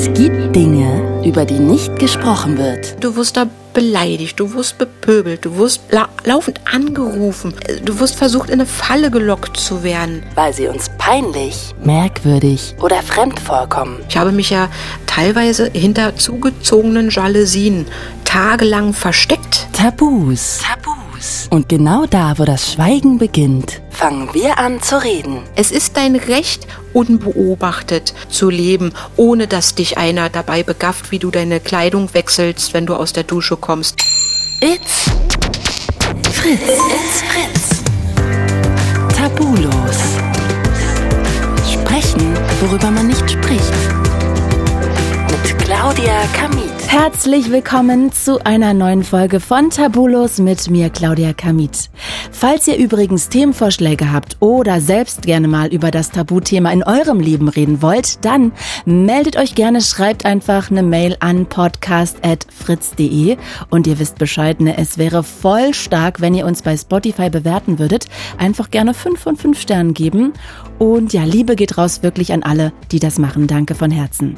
Es gibt Dinge, über die nicht gesprochen wird. Du wirst da beleidigt, du wirst bepöbelt, du wirst la laufend angerufen, du wirst versucht, in eine Falle gelockt zu werden. Weil sie uns peinlich, merkwürdig oder fremd vorkommen. Ich habe mich ja teilweise hinter zugezogenen Jalousien tagelang versteckt. Tabus. Tabus. Und genau da, wo das Schweigen beginnt, fangen wir an zu reden. Es ist dein Recht, unbeobachtet zu leben, ohne dass dich einer dabei begafft, wie du deine Kleidung wechselst, wenn du aus der Dusche kommst. It's Fritz. It's Fritz. Tabulos. Sprechen, worüber man nicht spricht. Mit Claudia Herzlich willkommen zu einer neuen Folge von Tabulos mit mir, Claudia Kamit. Falls ihr übrigens Themenvorschläge habt oder selbst gerne mal über das Tabuthema in eurem Leben reden wollt, dann meldet euch gerne, schreibt einfach eine Mail an podcast.fritz.de und ihr wisst Bescheid, ne, es wäre voll stark, wenn ihr uns bei Spotify bewerten würdet. Einfach gerne 5 von 5 Sternen geben und ja, Liebe geht raus wirklich an alle, die das machen. Danke von Herzen.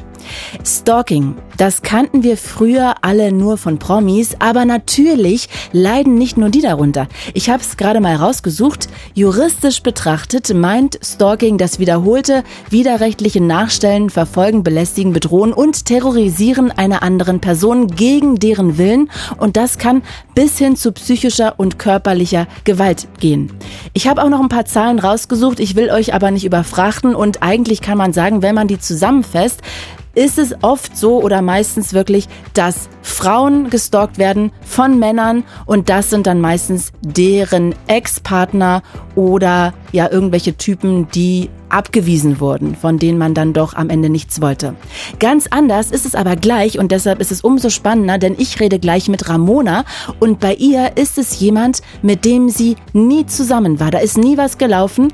Stalking, das kannten wir früher alle nur von Promis, aber natürlich leiden nicht nur die darunter. Ich habe es gerade mal rausgesucht. Juristisch betrachtet meint Stalking das wiederholte widerrechtliche Nachstellen, Verfolgen, Belästigen, Bedrohen und Terrorisieren einer anderen Person gegen deren Willen und das kann bis hin zu psychischer und körperlicher Gewalt gehen. Ich habe auch noch ein paar Zahlen rausgesucht, ich will euch aber nicht überfrachten und eigentlich kann man sagen, wenn man die zusammenfasst, ist es oft so oder meistens wirklich, dass Frauen gestalkt werden von Männern und das sind dann meistens deren Ex-Partner oder ja irgendwelche Typen, die abgewiesen wurden, von denen man dann doch am Ende nichts wollte. Ganz anders ist es aber gleich und deshalb ist es umso spannender, denn ich rede gleich mit Ramona und bei ihr ist es jemand, mit dem sie nie zusammen war. Da ist nie was gelaufen.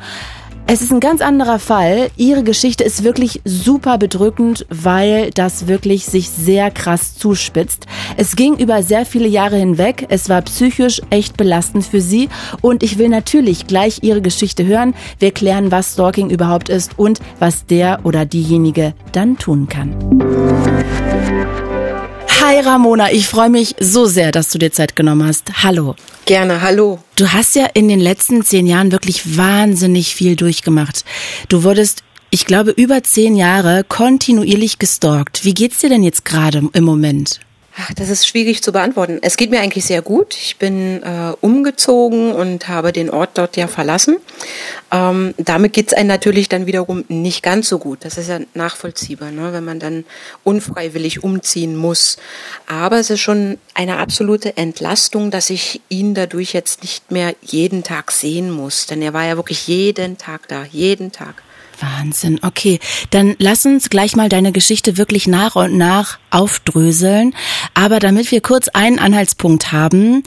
Es ist ein ganz anderer Fall. Ihre Geschichte ist wirklich super bedrückend, weil das wirklich sich sehr krass zuspitzt. Es ging über sehr viele Jahre hinweg. Es war psychisch echt belastend für sie. Und ich will natürlich gleich Ihre Geschichte hören. Wir klären, was Stalking überhaupt ist und was der oder diejenige dann tun kann. Hi Ramona, ich freue mich so sehr, dass du dir Zeit genommen hast. Hallo. Gerne, hallo. Du hast ja in den letzten zehn Jahren wirklich wahnsinnig viel durchgemacht. Du wurdest, ich glaube, über zehn Jahre kontinuierlich gestalkt. Wie geht's dir denn jetzt gerade im Moment? Ach, das ist schwierig zu beantworten. Es geht mir eigentlich sehr gut. Ich bin äh, umgezogen und habe den Ort dort ja verlassen. Ähm, damit geht es einem natürlich dann wiederum nicht ganz so gut. Das ist ja nachvollziehbar, ne? wenn man dann unfreiwillig umziehen muss. Aber es ist schon eine absolute Entlastung, dass ich ihn dadurch jetzt nicht mehr jeden Tag sehen muss. Denn er war ja wirklich jeden Tag da, jeden Tag. Wahnsinn. Okay, dann lass uns gleich mal deine Geschichte wirklich nach und nach aufdröseln. Aber damit wir kurz einen Anhaltspunkt haben,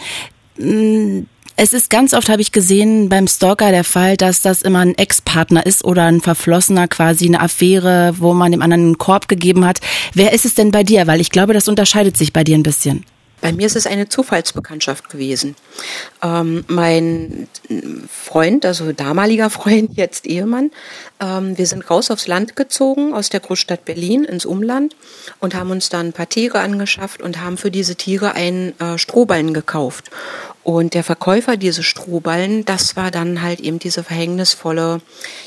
mm, es ist ganz oft, habe ich gesehen, beim Stalker der Fall, dass das immer ein Ex-Partner ist oder ein Verflossener, quasi eine Affäre, wo man dem anderen einen Korb gegeben hat. Wer ist es denn bei dir? Weil ich glaube, das unterscheidet sich bei dir ein bisschen. Bei mir ist es eine Zufallsbekanntschaft gewesen. Ähm, mein Freund, also damaliger Freund, jetzt Ehemann, ähm, wir sind raus aufs Land gezogen, aus der Großstadt Berlin ins Umland und haben uns dann ein paar Tiere angeschafft und haben für diese Tiere einen äh, Strohballen gekauft. Und der Verkäufer diese Strohballen, das war dann halt eben diese verhängnisvolle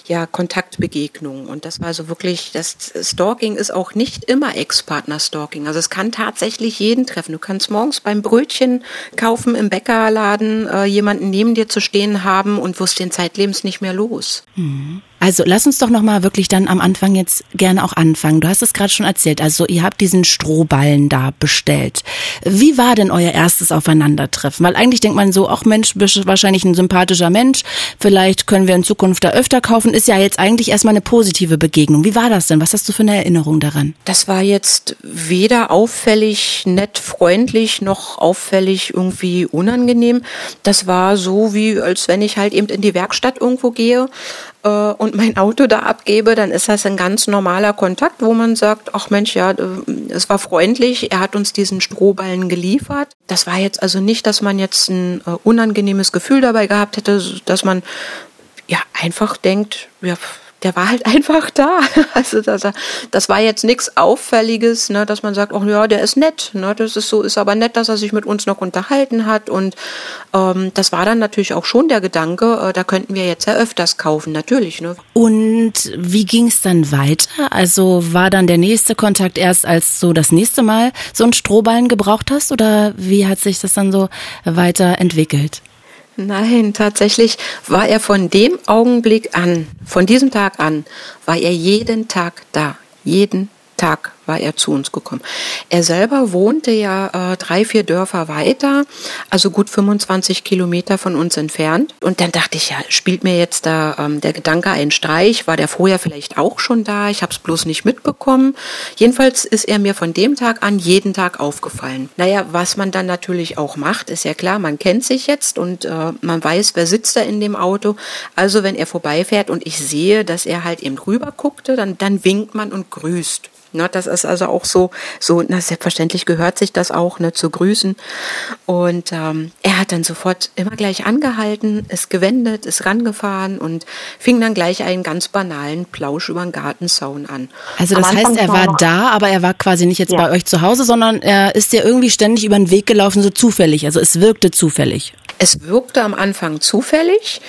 ja, Kontaktbegegnung. Und das war so wirklich, das Stalking ist auch nicht immer Ex-Partner-Stalking. Also es kann tatsächlich jeden treffen. Du kannst morgens beim Brötchen kaufen im Bäckerladen äh, jemanden neben dir zu stehen haben und wirst den zeitlebens nicht mehr los. Mhm. Also lass uns doch noch mal wirklich dann am Anfang jetzt gerne auch anfangen. Du hast es gerade schon erzählt. Also ihr habt diesen Strohballen da bestellt. Wie war denn euer erstes Aufeinandertreffen? Weil eigentlich denkt man so, ach Mensch, bist wahrscheinlich ein sympathischer Mensch. Vielleicht können wir in Zukunft da öfter kaufen. Ist ja jetzt eigentlich erstmal eine positive Begegnung. Wie war das denn? Was hast du für eine Erinnerung daran? Das war jetzt weder auffällig, nett, freundlich, noch auffällig irgendwie unangenehm. Das war so wie, als wenn ich halt eben in die Werkstatt irgendwo gehe äh, und mein Auto da abgebe, dann ist das ein ganz normaler Kontakt, wo man sagt, ach Mensch, ja, äh, es war freundlich, er hat uns diesen Strohballen geliefert. Das war jetzt also nicht, dass man jetzt ein äh, unangenehmes Gefühl dabei gehabt hätte, dass man ja einfach denkt, ja, der war halt einfach da. Also das, das war jetzt nichts Auffälliges, ne, dass man sagt, oh ja, der ist nett. Ne, das ist so, ist aber nett, dass er sich mit uns noch unterhalten hat. Und ähm, das war dann natürlich auch schon der Gedanke, äh, da könnten wir jetzt ja öfters kaufen, natürlich. Ne. Und wie ging es dann weiter? Also war dann der nächste Kontakt erst, als du das nächste Mal so einen Strohballen gebraucht hast? Oder wie hat sich das dann so weiterentwickelt? Nein, tatsächlich war er von dem Augenblick an, von diesem Tag an, war er jeden Tag da. Jeden Tag war er zu uns gekommen. Er selber wohnte ja äh, drei, vier Dörfer weiter, also gut 25 Kilometer von uns entfernt. Und dann dachte ich, ja, spielt mir jetzt da ähm, der Gedanke einen Streich? War der vorher vielleicht auch schon da? Ich habe es bloß nicht mitbekommen. Jedenfalls ist er mir von dem Tag an jeden Tag aufgefallen. Naja, was man dann natürlich auch macht, ist ja klar, man kennt sich jetzt und äh, man weiß, wer sitzt da in dem Auto. Also wenn er vorbeifährt und ich sehe, dass er halt eben rüber guckte, dann, dann winkt man und grüßt. Ne, das ist also auch so, so, na, selbstverständlich gehört sich das auch, ne, zu grüßen. Und ähm, er hat dann sofort immer gleich angehalten, ist gewendet, ist rangefahren und fing dann gleich einen ganz banalen Plausch über den Gartenzaun an. Also das heißt, er war da, aber er war quasi nicht jetzt ja. bei euch zu Hause, sondern er ist ja irgendwie ständig über den Weg gelaufen, so zufällig. Also es wirkte zufällig. Es wirkte am Anfang zufällig,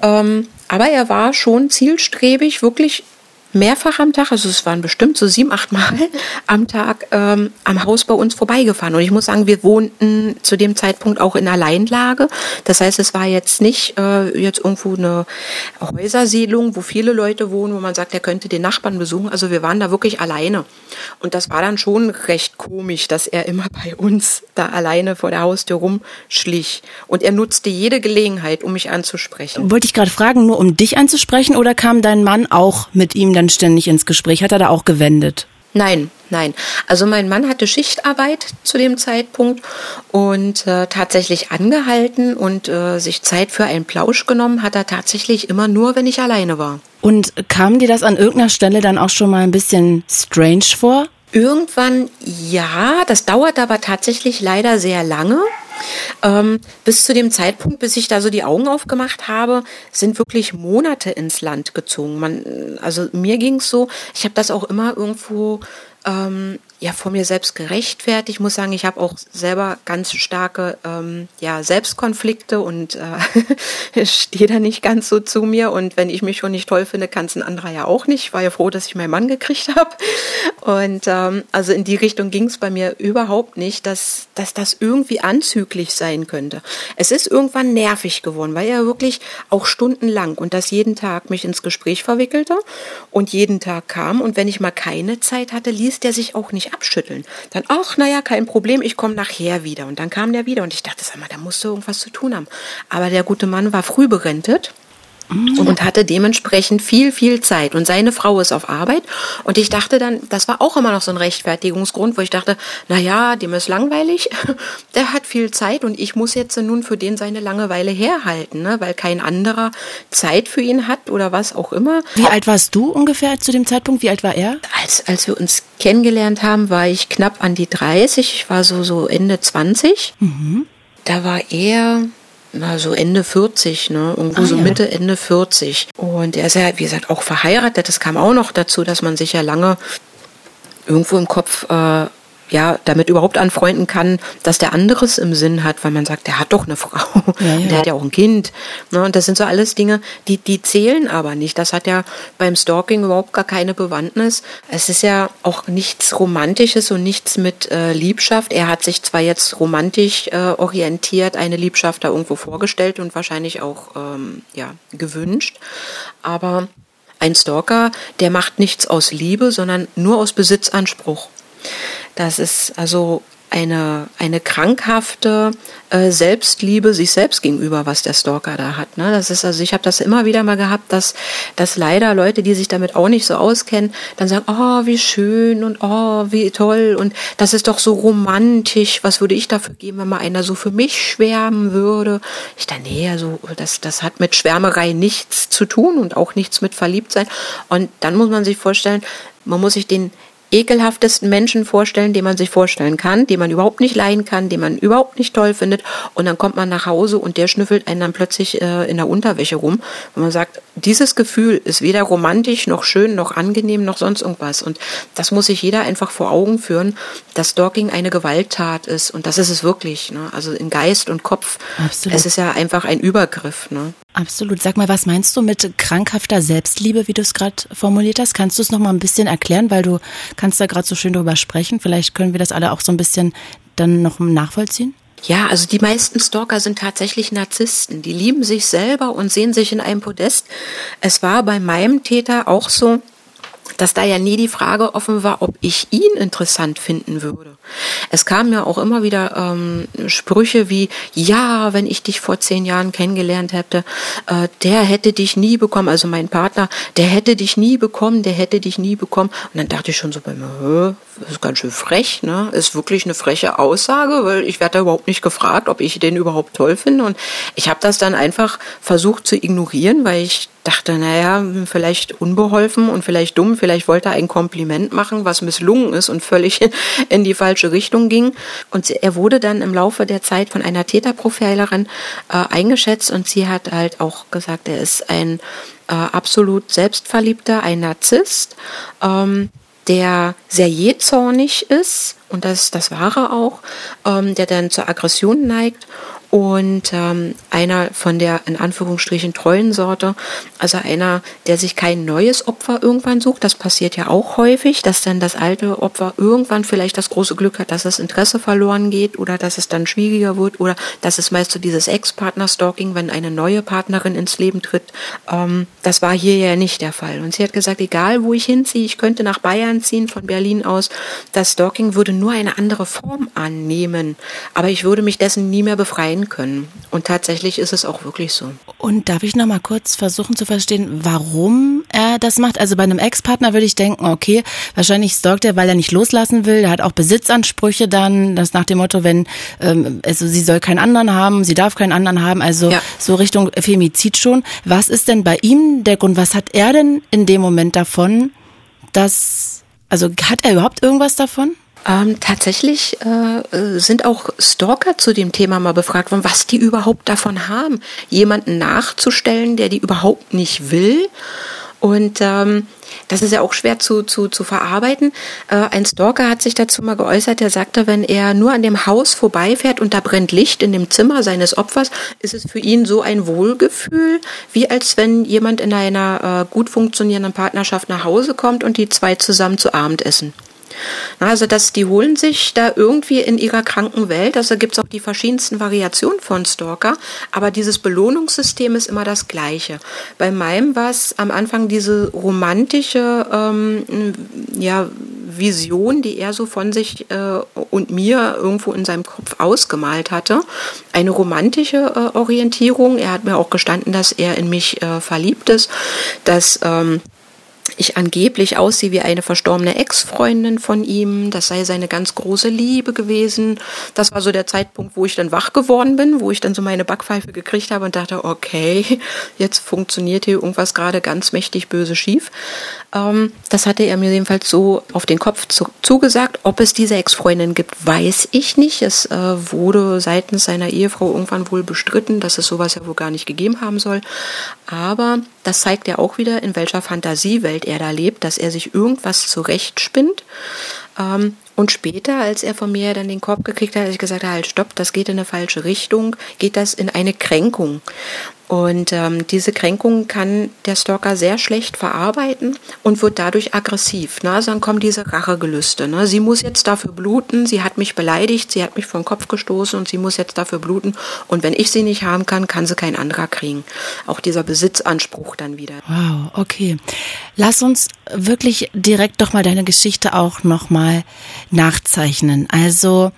ähm, aber er war schon zielstrebig, wirklich mehrfach am Tag, also es waren bestimmt so sieben, acht Mal am Tag ähm, am Haus bei uns vorbeigefahren. Und ich muss sagen, wir wohnten zu dem Zeitpunkt auch in Alleinlage. Das heißt, es war jetzt nicht äh, jetzt irgendwo eine Häusersiedlung, wo viele Leute wohnen, wo man sagt, er könnte den Nachbarn besuchen. Also wir waren da wirklich alleine. Und das war dann schon recht komisch, dass er immer bei uns da alleine vor der Haustür rumschlich. Und er nutzte jede Gelegenheit, um mich anzusprechen. Wollte ich gerade fragen, nur um dich anzusprechen oder kam dein Mann auch mit ihm dann dann ständig ins Gespräch? Hat er da auch gewendet? Nein, nein. Also mein Mann hatte Schichtarbeit zu dem Zeitpunkt und äh, tatsächlich angehalten und äh, sich Zeit für einen Plausch genommen hat er tatsächlich immer nur, wenn ich alleine war. Und kam dir das an irgendeiner Stelle dann auch schon mal ein bisschen strange vor? Irgendwann ja, das dauert aber tatsächlich leider sehr lange. Ähm, bis zu dem Zeitpunkt, bis ich da so die Augen aufgemacht habe, sind wirklich Monate ins Land gezogen. Man, also mir ging es so, ich habe das auch immer irgendwo ähm, ja vor mir selbst gerechtfertigt. Ich muss sagen, ich habe auch selber ganz starke ähm, ja, Selbstkonflikte und äh, stehe da nicht ganz so zu mir. Und wenn ich mich schon nicht toll finde, kann es ein anderer ja auch nicht. Ich war ja froh, dass ich meinen Mann gekriegt habe. Und ähm, also in die Richtung ging es bei mir überhaupt nicht, dass, dass das irgendwie anzüglich sein könnte. Es ist irgendwann nervig geworden, weil er wirklich auch stundenlang und das jeden Tag mich ins Gespräch verwickelte und jeden Tag kam. Und wenn ich mal keine Zeit hatte, ließ der sich auch nicht abschütteln. Dann, ach, naja, kein Problem, ich komme nachher wieder. Und dann kam der wieder und ich dachte, sag mal, da musst du irgendwas zu tun haben. Aber der gute Mann war früh berentet und hatte dementsprechend viel, viel Zeit. Und seine Frau ist auf Arbeit. Und ich dachte dann, das war auch immer noch so ein Rechtfertigungsgrund, wo ich dachte, na ja, dem ist langweilig, der hat viel Zeit und ich muss jetzt nun für den seine Langeweile herhalten, ne? weil kein anderer Zeit für ihn hat oder was auch immer. Wie alt warst du ungefähr zu dem Zeitpunkt? Wie alt war er? Als, als wir uns kennengelernt haben, war ich knapp an die 30. Ich war so, so Ende 20. Mhm. Da war er na, so Ende 40, ne? Irgendwo ah, so ja. Mitte, Ende 40. Und er ist ja, wie gesagt, auch verheiratet. Das kam auch noch dazu, dass man sich ja lange irgendwo im Kopf äh, ja, damit überhaupt anfreunden kann, dass der anderes im Sinn hat, weil man sagt, der hat doch eine Frau, ja, ja. der hat ja auch ein Kind. Ne? Und das sind so alles Dinge, die, die zählen aber nicht. Das hat ja beim Stalking überhaupt gar keine Bewandtnis. Es ist ja auch nichts Romantisches und nichts mit äh, Liebschaft. Er hat sich zwar jetzt romantisch äh, orientiert, eine Liebschaft da irgendwo vorgestellt und wahrscheinlich auch ähm, ja, gewünscht, aber ein Stalker, der macht nichts aus Liebe, sondern nur aus Besitzanspruch. Das ist also eine, eine krankhafte äh, Selbstliebe sich selbst gegenüber, was der Stalker da hat. Ne? Das ist also, ich habe das immer wieder mal gehabt, dass, dass leider Leute, die sich damit auch nicht so auskennen, dann sagen, oh, wie schön und oh, wie toll und das ist doch so romantisch. Was würde ich dafür geben, wenn mal einer so für mich schwärmen würde? Ich dachte, nee, also das, das hat mit Schwärmerei nichts zu tun und auch nichts mit Verliebtsein. Und dann muss man sich vorstellen, man muss sich den ekelhaftesten Menschen vorstellen, den man sich vorstellen kann, den man überhaupt nicht leiden kann, den man überhaupt nicht toll findet. Und dann kommt man nach Hause und der schnüffelt einen dann plötzlich äh, in der Unterwäsche rum. Und man sagt, dieses Gefühl ist weder romantisch noch schön noch angenehm noch sonst irgendwas. Und das muss sich jeder einfach vor Augen führen, dass Stalking eine Gewalttat ist. Und das ist es wirklich. Ne? Also in Geist und Kopf. Absolut. Es ist ja einfach ein Übergriff. Ne? Absolut. Sag mal, was meinst du mit krankhafter Selbstliebe, wie du es gerade formuliert hast? Kannst du es noch mal ein bisschen erklären, weil du kannst da gerade so schön drüber sprechen. Vielleicht können wir das alle auch so ein bisschen dann noch nachvollziehen. Ja, also die meisten Stalker sind tatsächlich Narzissten. Die lieben sich selber und sehen sich in einem Podest. Es war bei meinem Täter auch so, dass da ja nie die Frage offen war, ob ich ihn interessant finden würde. Es kamen ja auch immer wieder ähm, Sprüche wie, ja, wenn ich dich vor zehn Jahren kennengelernt hätte, äh, der hätte dich nie bekommen, also mein Partner, der hätte dich nie bekommen, der hätte dich nie bekommen. Und dann dachte ich schon so bei mir, das ist ganz schön frech, ne? Ist wirklich eine freche Aussage, weil ich werde da überhaupt nicht gefragt, ob ich den überhaupt toll finde. Und ich habe das dann einfach versucht zu ignorieren, weil ich dachte, naja, vielleicht unbeholfen und vielleicht dumm, vielleicht wollte er ein Kompliment machen, was misslungen ist und völlig in die falsche Richtung ging. Und er wurde dann im Laufe der Zeit von einer Täterprofilerin äh, eingeschätzt und sie hat halt auch gesagt, er ist ein äh, absolut selbstverliebter, ein Narzisst, ähm, der sehr jähzornig ist, und das, das war er auch, ähm, der dann zur Aggression neigt und ähm, einer von der in Anführungsstrichen treuen Sorte, also einer, der sich kein neues Opfer irgendwann sucht. Das passiert ja auch häufig, dass dann das alte Opfer irgendwann vielleicht das große Glück hat, dass das Interesse verloren geht oder dass es dann schwieriger wird oder dass es meist so dieses Ex-Partner-Stalking, wenn eine neue Partnerin ins Leben tritt. Ähm, das war hier ja nicht der Fall. Und sie hat gesagt, egal wo ich hinziehe, ich könnte nach Bayern ziehen von Berlin aus, das Stalking würde nur eine andere Form annehmen, aber ich würde mich dessen nie mehr befreien sein können. Und tatsächlich ist es auch wirklich so. Und darf ich noch mal kurz versuchen zu verstehen, warum er das macht? Also bei einem Ex-Partner würde ich denken, okay, wahrscheinlich stalkt er, weil er nicht loslassen will. Er hat auch Besitzansprüche dann, das nach dem Motto, wenn, ähm, also sie soll keinen anderen haben, sie darf keinen anderen haben, also ja. so Richtung Femizid schon. Was ist denn bei ihm der Grund? Was hat er denn in dem Moment davon, dass, also hat er überhaupt irgendwas davon? Ähm, tatsächlich äh, sind auch Stalker zu dem Thema mal befragt worden, was die überhaupt davon haben, jemanden nachzustellen, der die überhaupt nicht will. Und ähm, das ist ja auch schwer zu, zu, zu verarbeiten. Äh, ein Stalker hat sich dazu mal geäußert, der sagte, wenn er nur an dem Haus vorbeifährt und da brennt Licht in dem Zimmer seines Opfers, ist es für ihn so ein Wohlgefühl, wie als wenn jemand in einer äh, gut funktionierenden Partnerschaft nach Hause kommt und die zwei zusammen zu Abend essen. Also das, die holen sich da irgendwie in ihrer kranken Welt, also gibt es auch die verschiedensten Variationen von Stalker, aber dieses Belohnungssystem ist immer das gleiche. Bei meinem war es am Anfang diese romantische ähm, ja, Vision, die er so von sich äh, und mir irgendwo in seinem Kopf ausgemalt hatte. Eine romantische äh, Orientierung. Er hat mir auch gestanden, dass er in mich äh, verliebt ist, dass ähm, ich angeblich aussehe wie eine verstorbene Ex-Freundin von ihm. Das sei seine ganz große Liebe gewesen. Das war so der Zeitpunkt, wo ich dann wach geworden bin, wo ich dann so meine Backpfeife gekriegt habe und dachte, okay, jetzt funktioniert hier irgendwas gerade ganz mächtig böse schief. Ähm, das hatte er mir jedenfalls so auf den Kopf zu, zugesagt. Ob es diese Ex-Freundin gibt, weiß ich nicht. Es äh, wurde seitens seiner Ehefrau irgendwann wohl bestritten, dass es sowas ja wohl gar nicht gegeben haben soll. Aber das zeigt ja auch wieder, in welcher Fantasiewelt er da lebt, dass er sich irgendwas zurechtspinnt. Ähm, und später, als er von mir dann den Korb gekriegt hat, habe ich gesagt, halt, stopp, das geht in eine falsche Richtung, geht das in eine Kränkung. Und ähm, diese Kränkung kann der Stalker sehr schlecht verarbeiten und wird dadurch aggressiv. Ne? Also dann kommen diese Rachegelüste. Ne? Sie muss jetzt dafür bluten, sie hat mich beleidigt, sie hat mich den Kopf gestoßen und sie muss jetzt dafür bluten. Und wenn ich sie nicht haben kann, kann sie kein anderer kriegen. Auch dieser Besitzanspruch dann wieder. Wow, okay. Lass uns wirklich direkt doch mal deine Geschichte auch nochmal nachzeichnen. Also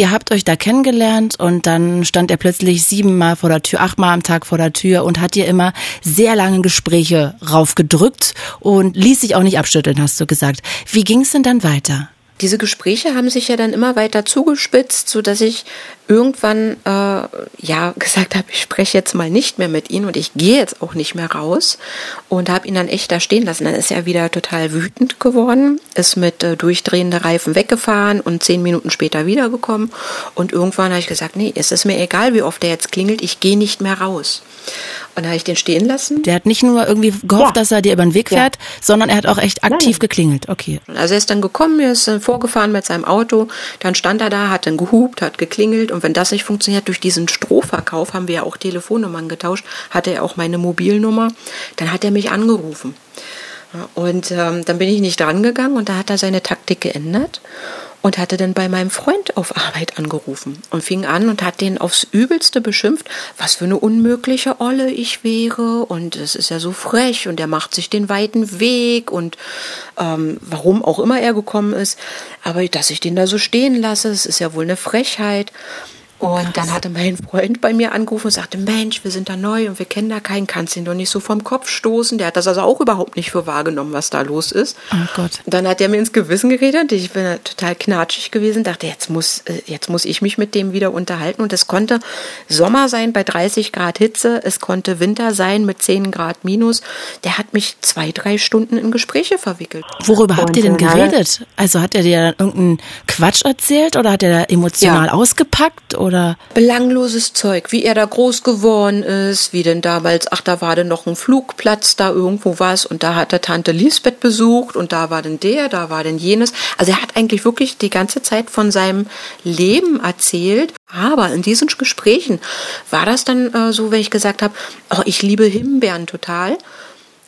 Ihr habt euch da kennengelernt und dann stand er plötzlich siebenmal vor der Tür, achtmal am Tag vor der Tür und hat dir immer sehr lange Gespräche raufgedrückt und ließ sich auch nicht abschütteln, hast du gesagt. Wie ging es denn dann weiter? Diese Gespräche haben sich ja dann immer weiter zugespitzt, so dass ich irgendwann äh, ja gesagt habe, ich spreche jetzt mal nicht mehr mit ihm und ich gehe jetzt auch nicht mehr raus und habe ihn dann echt da stehen lassen. Dann ist er wieder total wütend geworden, ist mit äh, durchdrehenden Reifen weggefahren und zehn Minuten später wiedergekommen und irgendwann habe ich gesagt, nee, es ist mir egal, wie oft er jetzt klingelt, ich gehe nicht mehr raus. Und da habe ich den stehen lassen. Der hat nicht nur irgendwie gehofft, ja. dass er dir über den Weg fährt, ja. sondern er hat auch echt aktiv Nein. geklingelt. Okay. Also er ist dann gekommen, er ist vorgefahren mit seinem Auto, dann stand er da, hat dann gehupt, hat geklingelt und wenn das nicht funktioniert, durch diesen Strohverkauf haben wir ja auch Telefonnummern getauscht, hatte er auch meine Mobilnummer, dann hat er mich angerufen. Und ähm, dann bin ich nicht dran gegangen und da hat er seine Taktik geändert und hatte dann bei meinem Freund auf Arbeit angerufen und fing an und hat den aufs Übelste beschimpft, was für eine unmögliche Olle ich wäre und es ist ja so frech und er macht sich den weiten Weg und ähm, warum auch immer er gekommen ist, aber dass ich den da so stehen lasse, es ist ja wohl eine Frechheit. Und dann hatte mein Freund bei mir angerufen und sagte, Mensch, wir sind da neu und wir kennen da keinen, kannst ihn doch nicht so vom Kopf stoßen. Der hat das also auch überhaupt nicht für wahrgenommen, was da los ist. Oh Gott. Dann hat er mir ins Gewissen geredet. Ich bin total knatschig gewesen, dachte, jetzt muss, äh, jetzt muss ich mich mit dem wieder unterhalten. Und es konnte Sommer sein bei 30 Grad Hitze, es konnte Winter sein mit 10 Grad minus. Der hat mich zwei, drei Stunden in Gespräche verwickelt. Worüber habt ihr denn geredet? Also hat er dir irgendeinen Quatsch erzählt oder hat er da emotional ja. ausgepackt? Oder? Oder? Belangloses Zeug, wie er da groß geworden ist, wie denn damals, ach, da war denn noch ein Flugplatz, da irgendwo was und da hat er Tante Lisbeth besucht und da war denn der, da war denn jenes. Also er hat eigentlich wirklich die ganze Zeit von seinem Leben erzählt, aber in diesen Gesprächen war das dann äh, so, wenn ich gesagt habe, oh, ich liebe Himbeeren total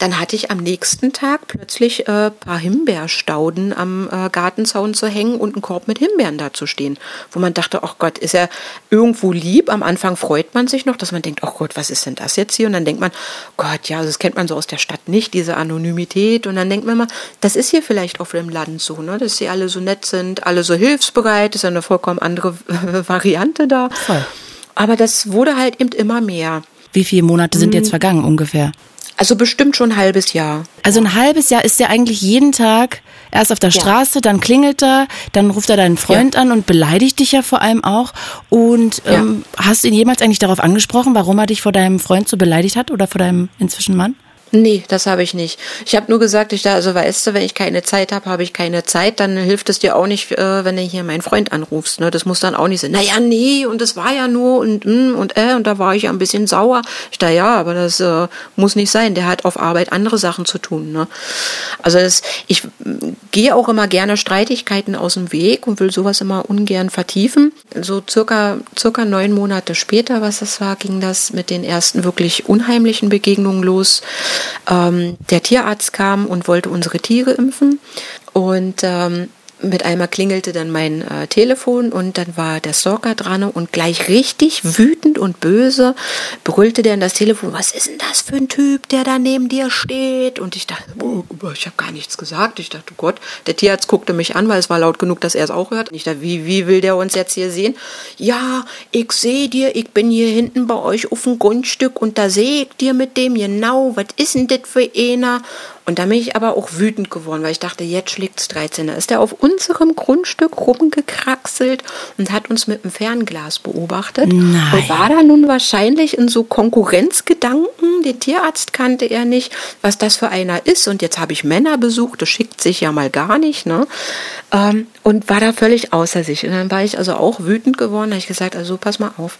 dann hatte ich am nächsten Tag plötzlich äh, paar Himbeerstauden am äh, Gartenzaun zu hängen und einen Korb mit Himbeeren da zu stehen, wo man dachte, ach Gott, ist er irgendwo lieb. Am Anfang freut man sich noch, dass man denkt, ach Gott, was ist denn das jetzt hier? Und dann denkt man, Gott, ja, das kennt man so aus der Stadt nicht, diese Anonymität. Und dann denkt man mal, das ist hier vielleicht auf dem Land so, ne? dass sie alle so nett sind, alle so hilfsbereit, ist ja eine vollkommen andere Variante da. Voll. Aber das wurde halt eben immer mehr. Wie viele Monate sind jetzt hm. vergangen ungefähr? Also bestimmt schon ein halbes Jahr. Also ein halbes Jahr ist ja eigentlich jeden Tag erst auf der ja. Straße, dann klingelt er, dann ruft er deinen Freund ja. an und beleidigt dich ja vor allem auch. Und ähm, ja. hast du ihn jemals eigentlich darauf angesprochen, warum er dich vor deinem Freund so beleidigt hat oder vor deinem inzwischen Mann? Nee, das habe ich nicht. Ich habe nur gesagt, ich da, also weißt du, wenn ich keine Zeit habe, habe ich keine Zeit, dann hilft es dir auch nicht, äh, wenn du hier meinen Freund anrufst. Ne? Das muss dann auch nicht sein. Naja, nee, und das war ja nur und mm, und äh, und da war ich ja ein bisschen sauer. Ich da ja, aber das äh, muss nicht sein. Der hat auf Arbeit andere Sachen zu tun. Ne? Also das, ich gehe auch immer gerne Streitigkeiten aus dem Weg und will sowas immer ungern vertiefen. So circa, circa neun Monate später, was das war, ging das mit den ersten wirklich unheimlichen Begegnungen los. Ähm, der Tierarzt kam und wollte unsere Tiere impfen. Und ähm, mit einmal klingelte dann mein äh, Telefon und dann war der Stalker dran und gleich richtig wütend und böse brüllte der in das Telefon, was ist denn das für ein Typ, der da neben dir steht? Und ich dachte, oh, ich habe gar nichts gesagt. Ich dachte, oh Gott, der Tierarzt guckte mich an, weil es war laut genug, dass er es auch hört. Und ich dachte, wie, wie will der uns jetzt hier sehen? Ja, ich sehe dir, ich bin hier hinten bei euch auf dem Grundstück und da sehe ich dir mit dem genau, was ist denn das für einer? Und da bin ich aber auch wütend geworden, weil ich dachte, jetzt schlägt's 13. Da ist er auf unserem Grundstück rumgekraxelt und hat uns mit dem Fernglas beobachtet. Nein. Und war da nun wahrscheinlich in so Konkurrenzgedanken. Den Tierarzt kannte er nicht, was das für einer ist. Und jetzt habe ich Männer besucht, das schickt sich ja mal gar nicht. Ne? Ähm, und war da völlig außer sich. Und dann war ich also auch wütend geworden. Da habe ich gesagt, also pass mal auf.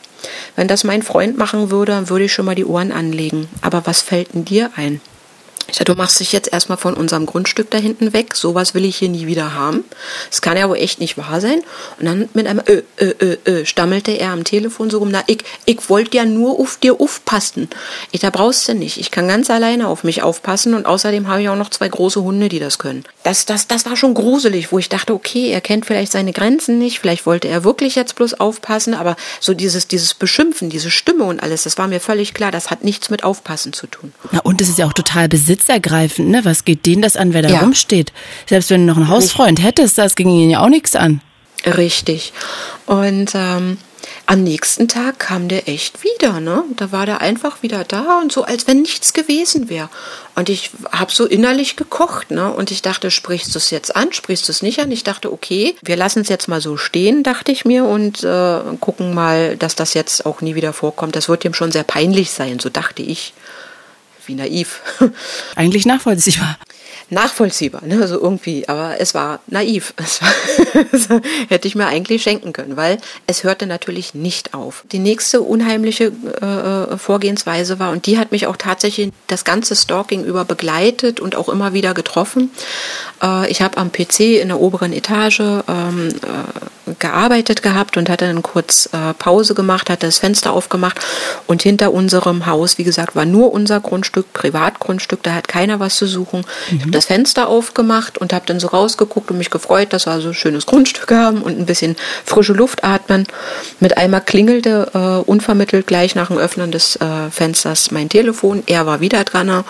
Wenn das mein Freund machen würde, dann würde ich schon mal die Ohren anlegen. Aber was fällt denn dir ein? Ich sage, du machst dich jetzt erstmal von unserem Grundstück da hinten weg. Sowas will ich hier nie wieder haben. Das kann ja wohl echt nicht wahr sein. Und dann mit einem Ö, Ö, Ö, Ö stammelte er am Telefon so rum, na, ich, ich wollte ja nur auf dir aufpassen. Ich, da brauchst du nicht. Ich kann ganz alleine auf mich aufpassen und außerdem habe ich auch noch zwei große Hunde, die das können. Das, das, das war schon gruselig, wo ich dachte, okay, er kennt vielleicht seine Grenzen nicht, vielleicht wollte er wirklich jetzt bloß aufpassen, aber so dieses, dieses Beschimpfen, diese Stimme und alles, das war mir völlig klar, das hat nichts mit Aufpassen zu tun. Na, und es ist ja auch total besitzt besitzergreifend, ne? Was geht denen das an, wer da ja. rumsteht? Selbst wenn du noch einen Hausfreund hättest, das ging ihnen ja auch nichts an. Richtig. Und ähm, am nächsten Tag kam der echt wieder, ne? Da war der einfach wieder da und so, als wenn nichts gewesen wäre. Und ich habe so innerlich gekocht, ne? Und ich dachte, sprichst du es jetzt an, sprichst du es nicht an? Ich dachte, okay, wir lassen es jetzt mal so stehen, dachte ich mir, und äh, gucken mal, dass das jetzt auch nie wieder vorkommt. Das wird ihm schon sehr peinlich sein, so dachte ich. Wie naiv. Eigentlich nachvollziehbar nachvollziehbar, ne? also irgendwie, aber es war naiv. Es war, hätte ich mir eigentlich schenken können, weil es hörte natürlich nicht auf. Die nächste unheimliche äh, Vorgehensweise war, und die hat mich auch tatsächlich das ganze Stalking über begleitet und auch immer wieder getroffen. Äh, ich habe am PC in der oberen Etage ähm, äh, gearbeitet gehabt und hatte dann kurz äh, Pause gemacht, hatte das Fenster aufgemacht und hinter unserem Haus, wie gesagt, war nur unser Grundstück, Privatgrundstück, da hat keiner was zu suchen. Mhm. Das Fenster aufgemacht und habe dann so rausgeguckt und mich gefreut, dass wir so ein schönes Grundstück haben und ein bisschen frische Luft atmen. Mit einmal klingelte äh, unvermittelt gleich nach dem Öffnen des äh, Fensters mein Telefon. Er war wieder dran.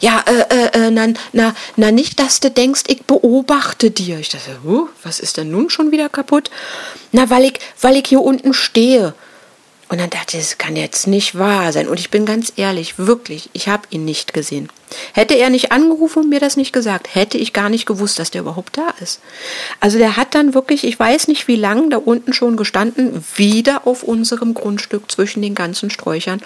Ja, äh, äh, äh, na, na, na, nicht, dass du denkst, ich beobachte dir. Ich dachte, huh, was ist denn nun schon wieder kaputt? Na, weil ich, weil ich hier unten stehe. Und dann dachte ich, das kann jetzt nicht wahr sein. Und ich bin ganz ehrlich, wirklich, ich habe ihn nicht gesehen. Hätte er nicht angerufen und mir das nicht gesagt, hätte ich gar nicht gewusst, dass der überhaupt da ist. Also der hat dann wirklich, ich weiß nicht wie lange, da unten schon gestanden, wieder auf unserem Grundstück zwischen den ganzen Sträuchern,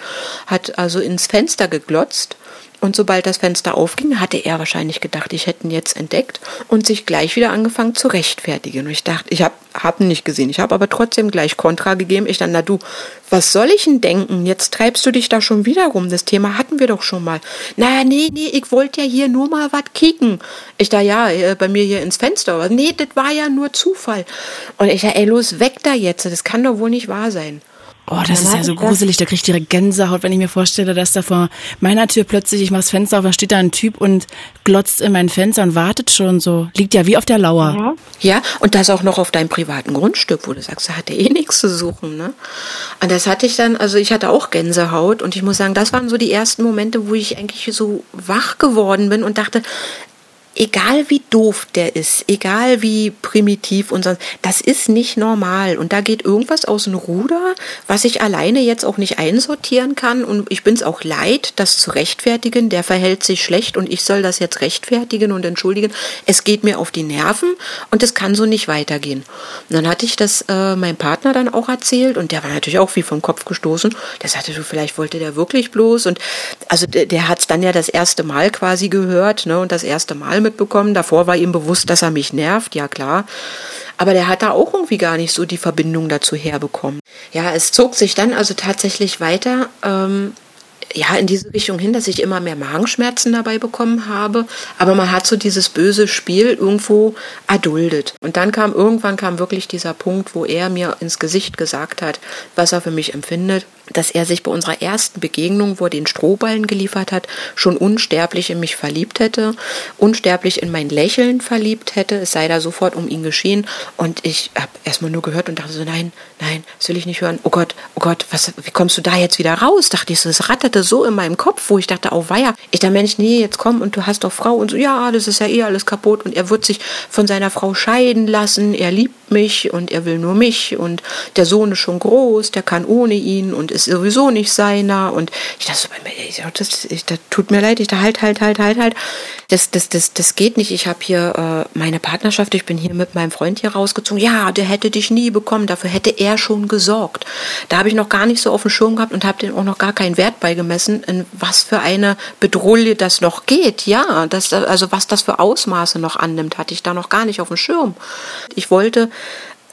hat also ins Fenster geglotzt und sobald das Fenster aufging, hatte er wahrscheinlich gedacht, ich hätte ihn jetzt entdeckt und sich gleich wieder angefangen zu rechtfertigen. Und ich dachte, ich habe hab ihn nicht gesehen. Ich habe aber trotzdem gleich Kontra gegeben. Ich dann, na du, was soll ich denn denken? Jetzt treibst du dich da schon wieder rum. Das Thema hatten wir doch schon mal. Na, nee, nee, ich wollte ja hier nur mal was kicken. Ich da, ja, äh, bei mir hier ins Fenster. Nee, das war ja nur Zufall. Und ich da, ey, los, weg da jetzt. Das kann doch wohl nicht wahr sein. Oh, das ist ja so gruselig, da kriege ich direkt Gänsehaut, wenn ich mir vorstelle, dass da vor meiner Tür plötzlich, ich mache das Fenster auf, da steht da ein Typ und glotzt in mein Fenster und wartet schon so. Liegt ja wie auf der Lauer. Ja, und das auch noch auf deinem privaten Grundstück, wo du sagst, da hat er eh nichts zu suchen. Ne? Und das hatte ich dann, also ich hatte auch Gänsehaut und ich muss sagen, das waren so die ersten Momente, wo ich eigentlich so wach geworden bin und dachte, egal wie doof der ist, egal wie primitiv und sonst, das ist nicht normal. Und da geht irgendwas aus dem Ruder, was ich alleine jetzt auch nicht einsortieren kann. Und ich bin es auch leid, das zu rechtfertigen. Der verhält sich schlecht und ich soll das jetzt rechtfertigen und entschuldigen. Es geht mir auf die Nerven und es kann so nicht weitergehen. Und dann hatte ich das äh, meinem Partner dann auch erzählt und der war natürlich auch wie vom Kopf gestoßen. Der sagte, du, vielleicht wollte der wirklich bloß. Und also der, der hat es dann ja das erste Mal quasi gehört, ne? Und das erste Mal mitbekommen. Davor war ihm bewusst, dass er mich nervt, ja klar. Aber der hat da auch irgendwie gar nicht so die Verbindung dazu herbekommen. Ja, es zog sich dann also tatsächlich weiter. Ähm, ja, in diese Richtung hin, dass ich immer mehr Magenschmerzen dabei bekommen habe. Aber man hat so dieses böse Spiel irgendwo erduldet. Und dann kam irgendwann kam wirklich dieser Punkt, wo er mir ins Gesicht gesagt hat, was er für mich empfindet dass er sich bei unserer ersten Begegnung, wo er den Strohballen geliefert hat, schon unsterblich in mich verliebt hätte, unsterblich in mein Lächeln verliebt hätte, es sei da sofort um ihn geschehen. Und ich habe erstmal nur gehört und dachte so, nein, nein, das will ich nicht hören. Oh Gott, oh Gott, was, wie kommst du da jetzt wieder raus? Dachte ich es ratterte so in meinem Kopf, wo ich dachte, oh weia. Ich dachte, Mensch, nee, jetzt komm und du hast doch Frau und so, ja, das ist ja eh alles kaputt und er wird sich von seiner Frau scheiden lassen, er liebt mich und er will nur mich und der Sohn ist schon groß, der kann ohne ihn und ist sowieso nicht seiner. Und ich dachte so, ich, das, ich, das tut mir leid, ich dachte, halt, halt, halt, halt, halt. Das, das, das, das geht nicht. Ich habe hier äh, meine Partnerschaft, ich bin hier mit meinem Freund hier rausgezogen. Ja, der hätte dich nie bekommen, dafür hätte er schon gesorgt. Da habe ich noch gar nicht so auf dem Schirm gehabt und habe dem auch noch gar keinen Wert beigemessen, in was für eine Bedrohung das noch geht. Ja, das, also was das für Ausmaße noch annimmt, hatte ich da noch gar nicht auf dem Schirm. Ich wollte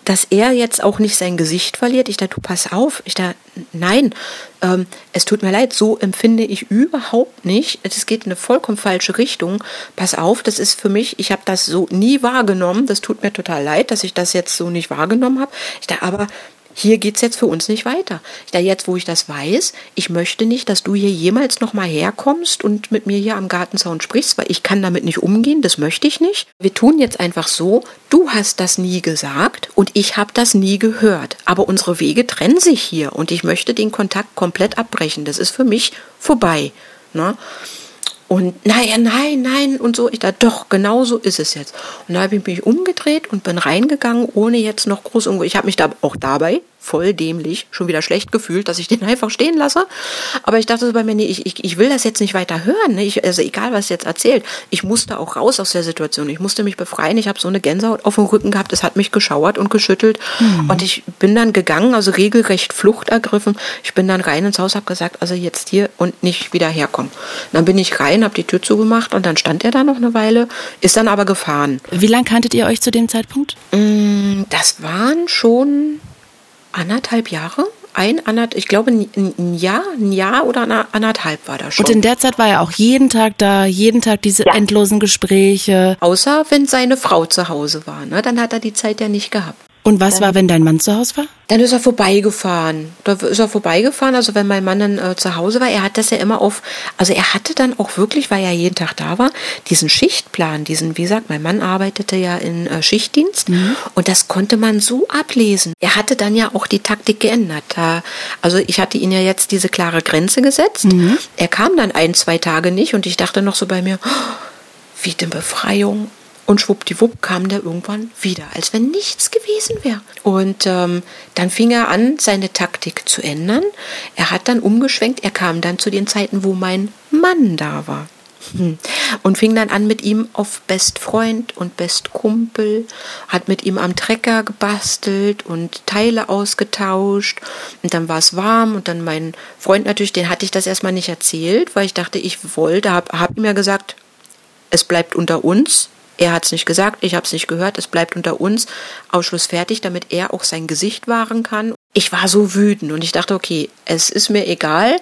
dass er jetzt auch nicht sein Gesicht verliert. Ich dachte, du pass auf. Ich dachte, nein, ähm, es tut mir leid, so empfinde ich überhaupt nicht. Es geht in eine vollkommen falsche Richtung. Pass auf, das ist für mich, ich habe das so nie wahrgenommen. Das tut mir total leid, dass ich das jetzt so nicht wahrgenommen habe. Ich dachte, aber hier geht es jetzt für uns nicht weiter. Da jetzt, wo ich das weiß, ich möchte nicht, dass du hier jemals nochmal herkommst und mit mir hier am Gartenzaun sprichst, weil ich kann damit nicht umgehen, das möchte ich nicht. Wir tun jetzt einfach so, du hast das nie gesagt und ich habe das nie gehört. Aber unsere Wege trennen sich hier und ich möchte den Kontakt komplett abbrechen. Das ist für mich vorbei. Ne? Und nein, nein, nein und so. Ich dachte, doch, genau so ist es jetzt. Und da habe ich mich umgedreht und bin reingegangen, ohne jetzt noch groß irgendwo. Ich habe mich da auch dabei voll dämlich, schon wieder schlecht gefühlt, dass ich den einfach stehen lasse. Aber ich dachte so bei mir, nee, ich, ich, ich will das jetzt nicht weiter hören. Ne? Ich, also egal, was jetzt erzählt. Ich musste auch raus aus der Situation. Ich musste mich befreien. Ich habe so eine Gänsehaut auf dem Rücken gehabt. Es hat mich geschauert und geschüttelt. Mhm. Und ich bin dann gegangen, also regelrecht Flucht ergriffen. Ich bin dann rein ins Haus, habe gesagt, also jetzt hier und nicht wieder herkommen. Dann bin ich rein, habe die Tür zugemacht und dann stand er da noch eine Weile, ist dann aber gefahren. Wie lange kanntet ihr euch zu dem Zeitpunkt? Mm, das waren schon anderthalb Jahre. Ein, anderthalb, ich glaube, ein Jahr, ein Jahr oder anderthalb war das schon. Und in der Zeit war er auch jeden Tag da, jeden Tag diese ja. endlosen Gespräche. Außer wenn seine Frau zu Hause war, ne? dann hat er die Zeit ja nicht gehabt. Und was dann, war, wenn dein Mann zu Hause war? Dann ist er vorbeigefahren. Da ist er vorbeigefahren. Also wenn mein Mann dann äh, zu Hause war, er hat das ja immer auf, also er hatte dann auch wirklich, weil er jeden Tag da war, diesen Schichtplan, diesen, wie gesagt, mein Mann arbeitete ja in äh, Schichtdienst mhm. und das konnte man so ablesen. Er hatte dann ja auch die Taktik geändert. Da, also ich hatte ihn ja jetzt diese klare Grenze gesetzt. Mhm. Er kam dann ein, zwei Tage nicht und ich dachte noch so bei mir, oh, wie eine Befreiung und schwuppdiwupp kam der irgendwann wieder, als wenn nichts gewesen wäre. Und ähm, dann fing er an, seine Taktik zu ändern. Er hat dann umgeschwenkt. Er kam dann zu den Zeiten, wo mein Mann da war. Hm. Und fing dann an mit ihm auf Bestfreund und Bestkumpel, hat mit ihm am Trecker gebastelt und Teile ausgetauscht. Und dann war es warm und dann mein Freund natürlich, den hatte ich das erstmal nicht erzählt, weil ich dachte, ich wollte, habe hab ihm ja gesagt, es bleibt unter uns. Er hat es nicht gesagt, ich habe es nicht gehört, es bleibt unter uns. Ausschluss fertig, damit er auch sein Gesicht wahren kann. Ich war so wütend und ich dachte, okay, es ist mir egal,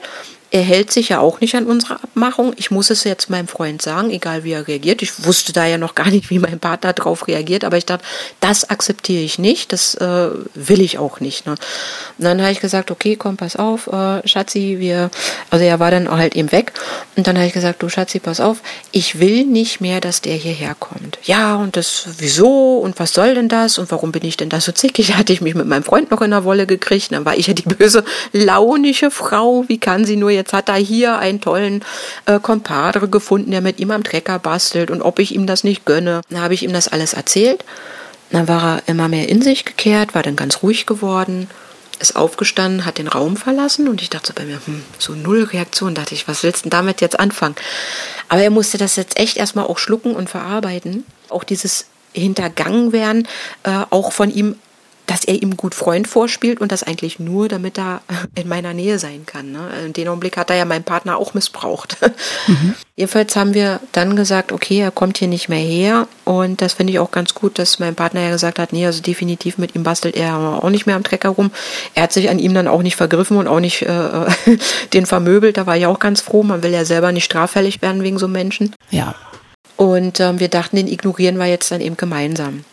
er hält sich ja auch nicht an unsere Abmachung. Ich muss es jetzt meinem Freund sagen, egal wie er reagiert. Ich wusste da ja noch gar nicht, wie mein Partner darauf reagiert, aber ich dachte, das akzeptiere ich nicht, das äh, will ich auch nicht. Ne? Und dann habe ich gesagt, okay, komm, pass auf, äh, Schatzi, wir, also er war dann halt eben weg. Und dann habe ich gesagt, du Schatzi, pass auf, ich will nicht mehr, dass der hierher kommt. Ja, und das, wieso und was soll denn das und warum bin ich denn da so zickig? Hatte ich mich mit meinem Freund noch in der Wolle gekriegt, dann war ich ja die böse, launische Frau, wie kann sie nur jetzt hat er hier einen tollen äh, Kompadre gefunden, der mit ihm am Trecker bastelt und ob ich ihm das nicht gönne. Dann habe ich ihm das alles erzählt. Dann war er immer mehr in sich gekehrt, war dann ganz ruhig geworden, ist aufgestanden, hat den Raum verlassen und ich dachte so bei mir, hm, so null Reaktion, dachte ich, was willst du denn damit jetzt anfangen? Aber er musste das jetzt echt erstmal auch schlucken und verarbeiten. Auch dieses hintergangen werden, äh, auch von ihm dass er ihm gut Freund vorspielt und das eigentlich nur, damit er in meiner Nähe sein kann. Ne? In dem Augenblick hat er ja meinen Partner auch missbraucht. Mhm. Jedenfalls haben wir dann gesagt, okay, er kommt hier nicht mehr her und das finde ich auch ganz gut, dass mein Partner ja gesagt hat, nee, also definitiv mit ihm bastelt er auch nicht mehr am Trecker rum. Er hat sich an ihm dann auch nicht vergriffen und auch nicht äh, den vermöbelt, da war ich auch ganz froh, man will ja selber nicht straffällig werden wegen so Menschen. Ja. Und ähm, wir dachten, den ignorieren wir jetzt dann eben gemeinsam.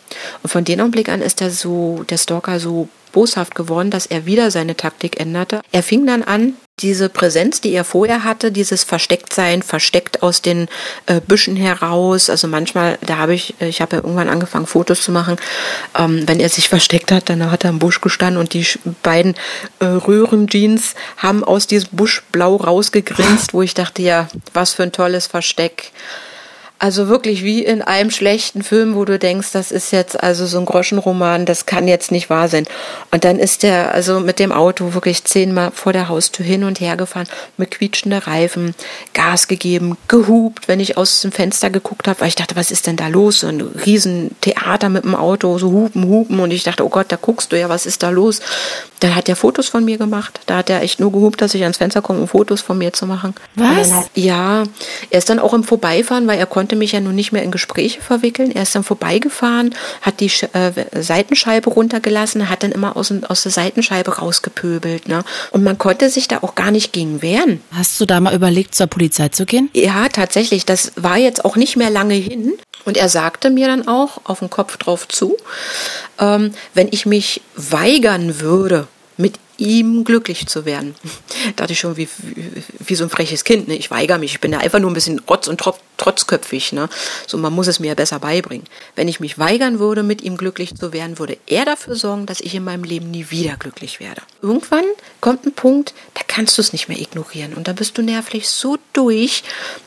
Und von dem Augenblick an ist der so, der Stalker so boshaft geworden, dass er wieder seine Taktik änderte. Er fing dann an, diese Präsenz, die er vorher hatte, dieses Verstecktsein, versteckt aus den äh, Büschen heraus. Also manchmal, da habe ich, ich habe ja irgendwann angefangen, Fotos zu machen. Ähm, wenn er sich versteckt hat, dann hat er im Busch gestanden und die beiden äh, Röhrenjeans haben aus diesem Busch blau rausgegrinst, wo ich dachte, ja, was für ein tolles Versteck. Also wirklich wie in einem schlechten Film, wo du denkst, das ist jetzt also so ein Groschenroman, das kann jetzt nicht wahr sein. Und dann ist der also mit dem Auto wirklich zehnmal vor der Haustür hin und her gefahren, mit quietschenden Reifen, Gas gegeben, gehupt, wenn ich aus dem Fenster geguckt habe, weil ich dachte, was ist denn da los? So ein Riesentheater mit dem Auto, so hupen, hupen. Und ich dachte, oh Gott, da guckst du ja, was ist da los? Dann hat er Fotos von mir gemacht. Da hat er echt nur gehupt, dass ich ans Fenster komme, um Fotos von mir zu machen. Was? ja, er ist dann auch im Vorbeifahren, weil er konnte mich ja nun nicht mehr in Gespräche verwickeln. Er ist dann vorbeigefahren, hat die äh, Seitenscheibe runtergelassen, hat dann immer aus, aus der Seitenscheibe rausgepöbelt. Ne? Und man konnte sich da auch gar nicht gegen wehren. Hast du da mal überlegt, zur Polizei zu gehen? Ja, tatsächlich. Das war jetzt auch nicht mehr lange hin. Und er sagte mir dann auch auf den Kopf drauf zu, ähm, wenn ich mich weigern würde, mit ihm glücklich zu werden. Da dachte ich schon, wie, wie, wie so ein freches Kind. Ne? Ich weigere mich. Ich bin ja einfach nur ein bisschen rotz- und trotzköpfig. Ne? So, man muss es mir besser beibringen. Wenn ich mich weigern würde, mit ihm glücklich zu werden, würde er dafür sorgen, dass ich in meinem Leben nie wieder glücklich werde. Irgendwann kommt ein Punkt, da kannst du es nicht mehr ignorieren. Und da bist du nervlich so durch,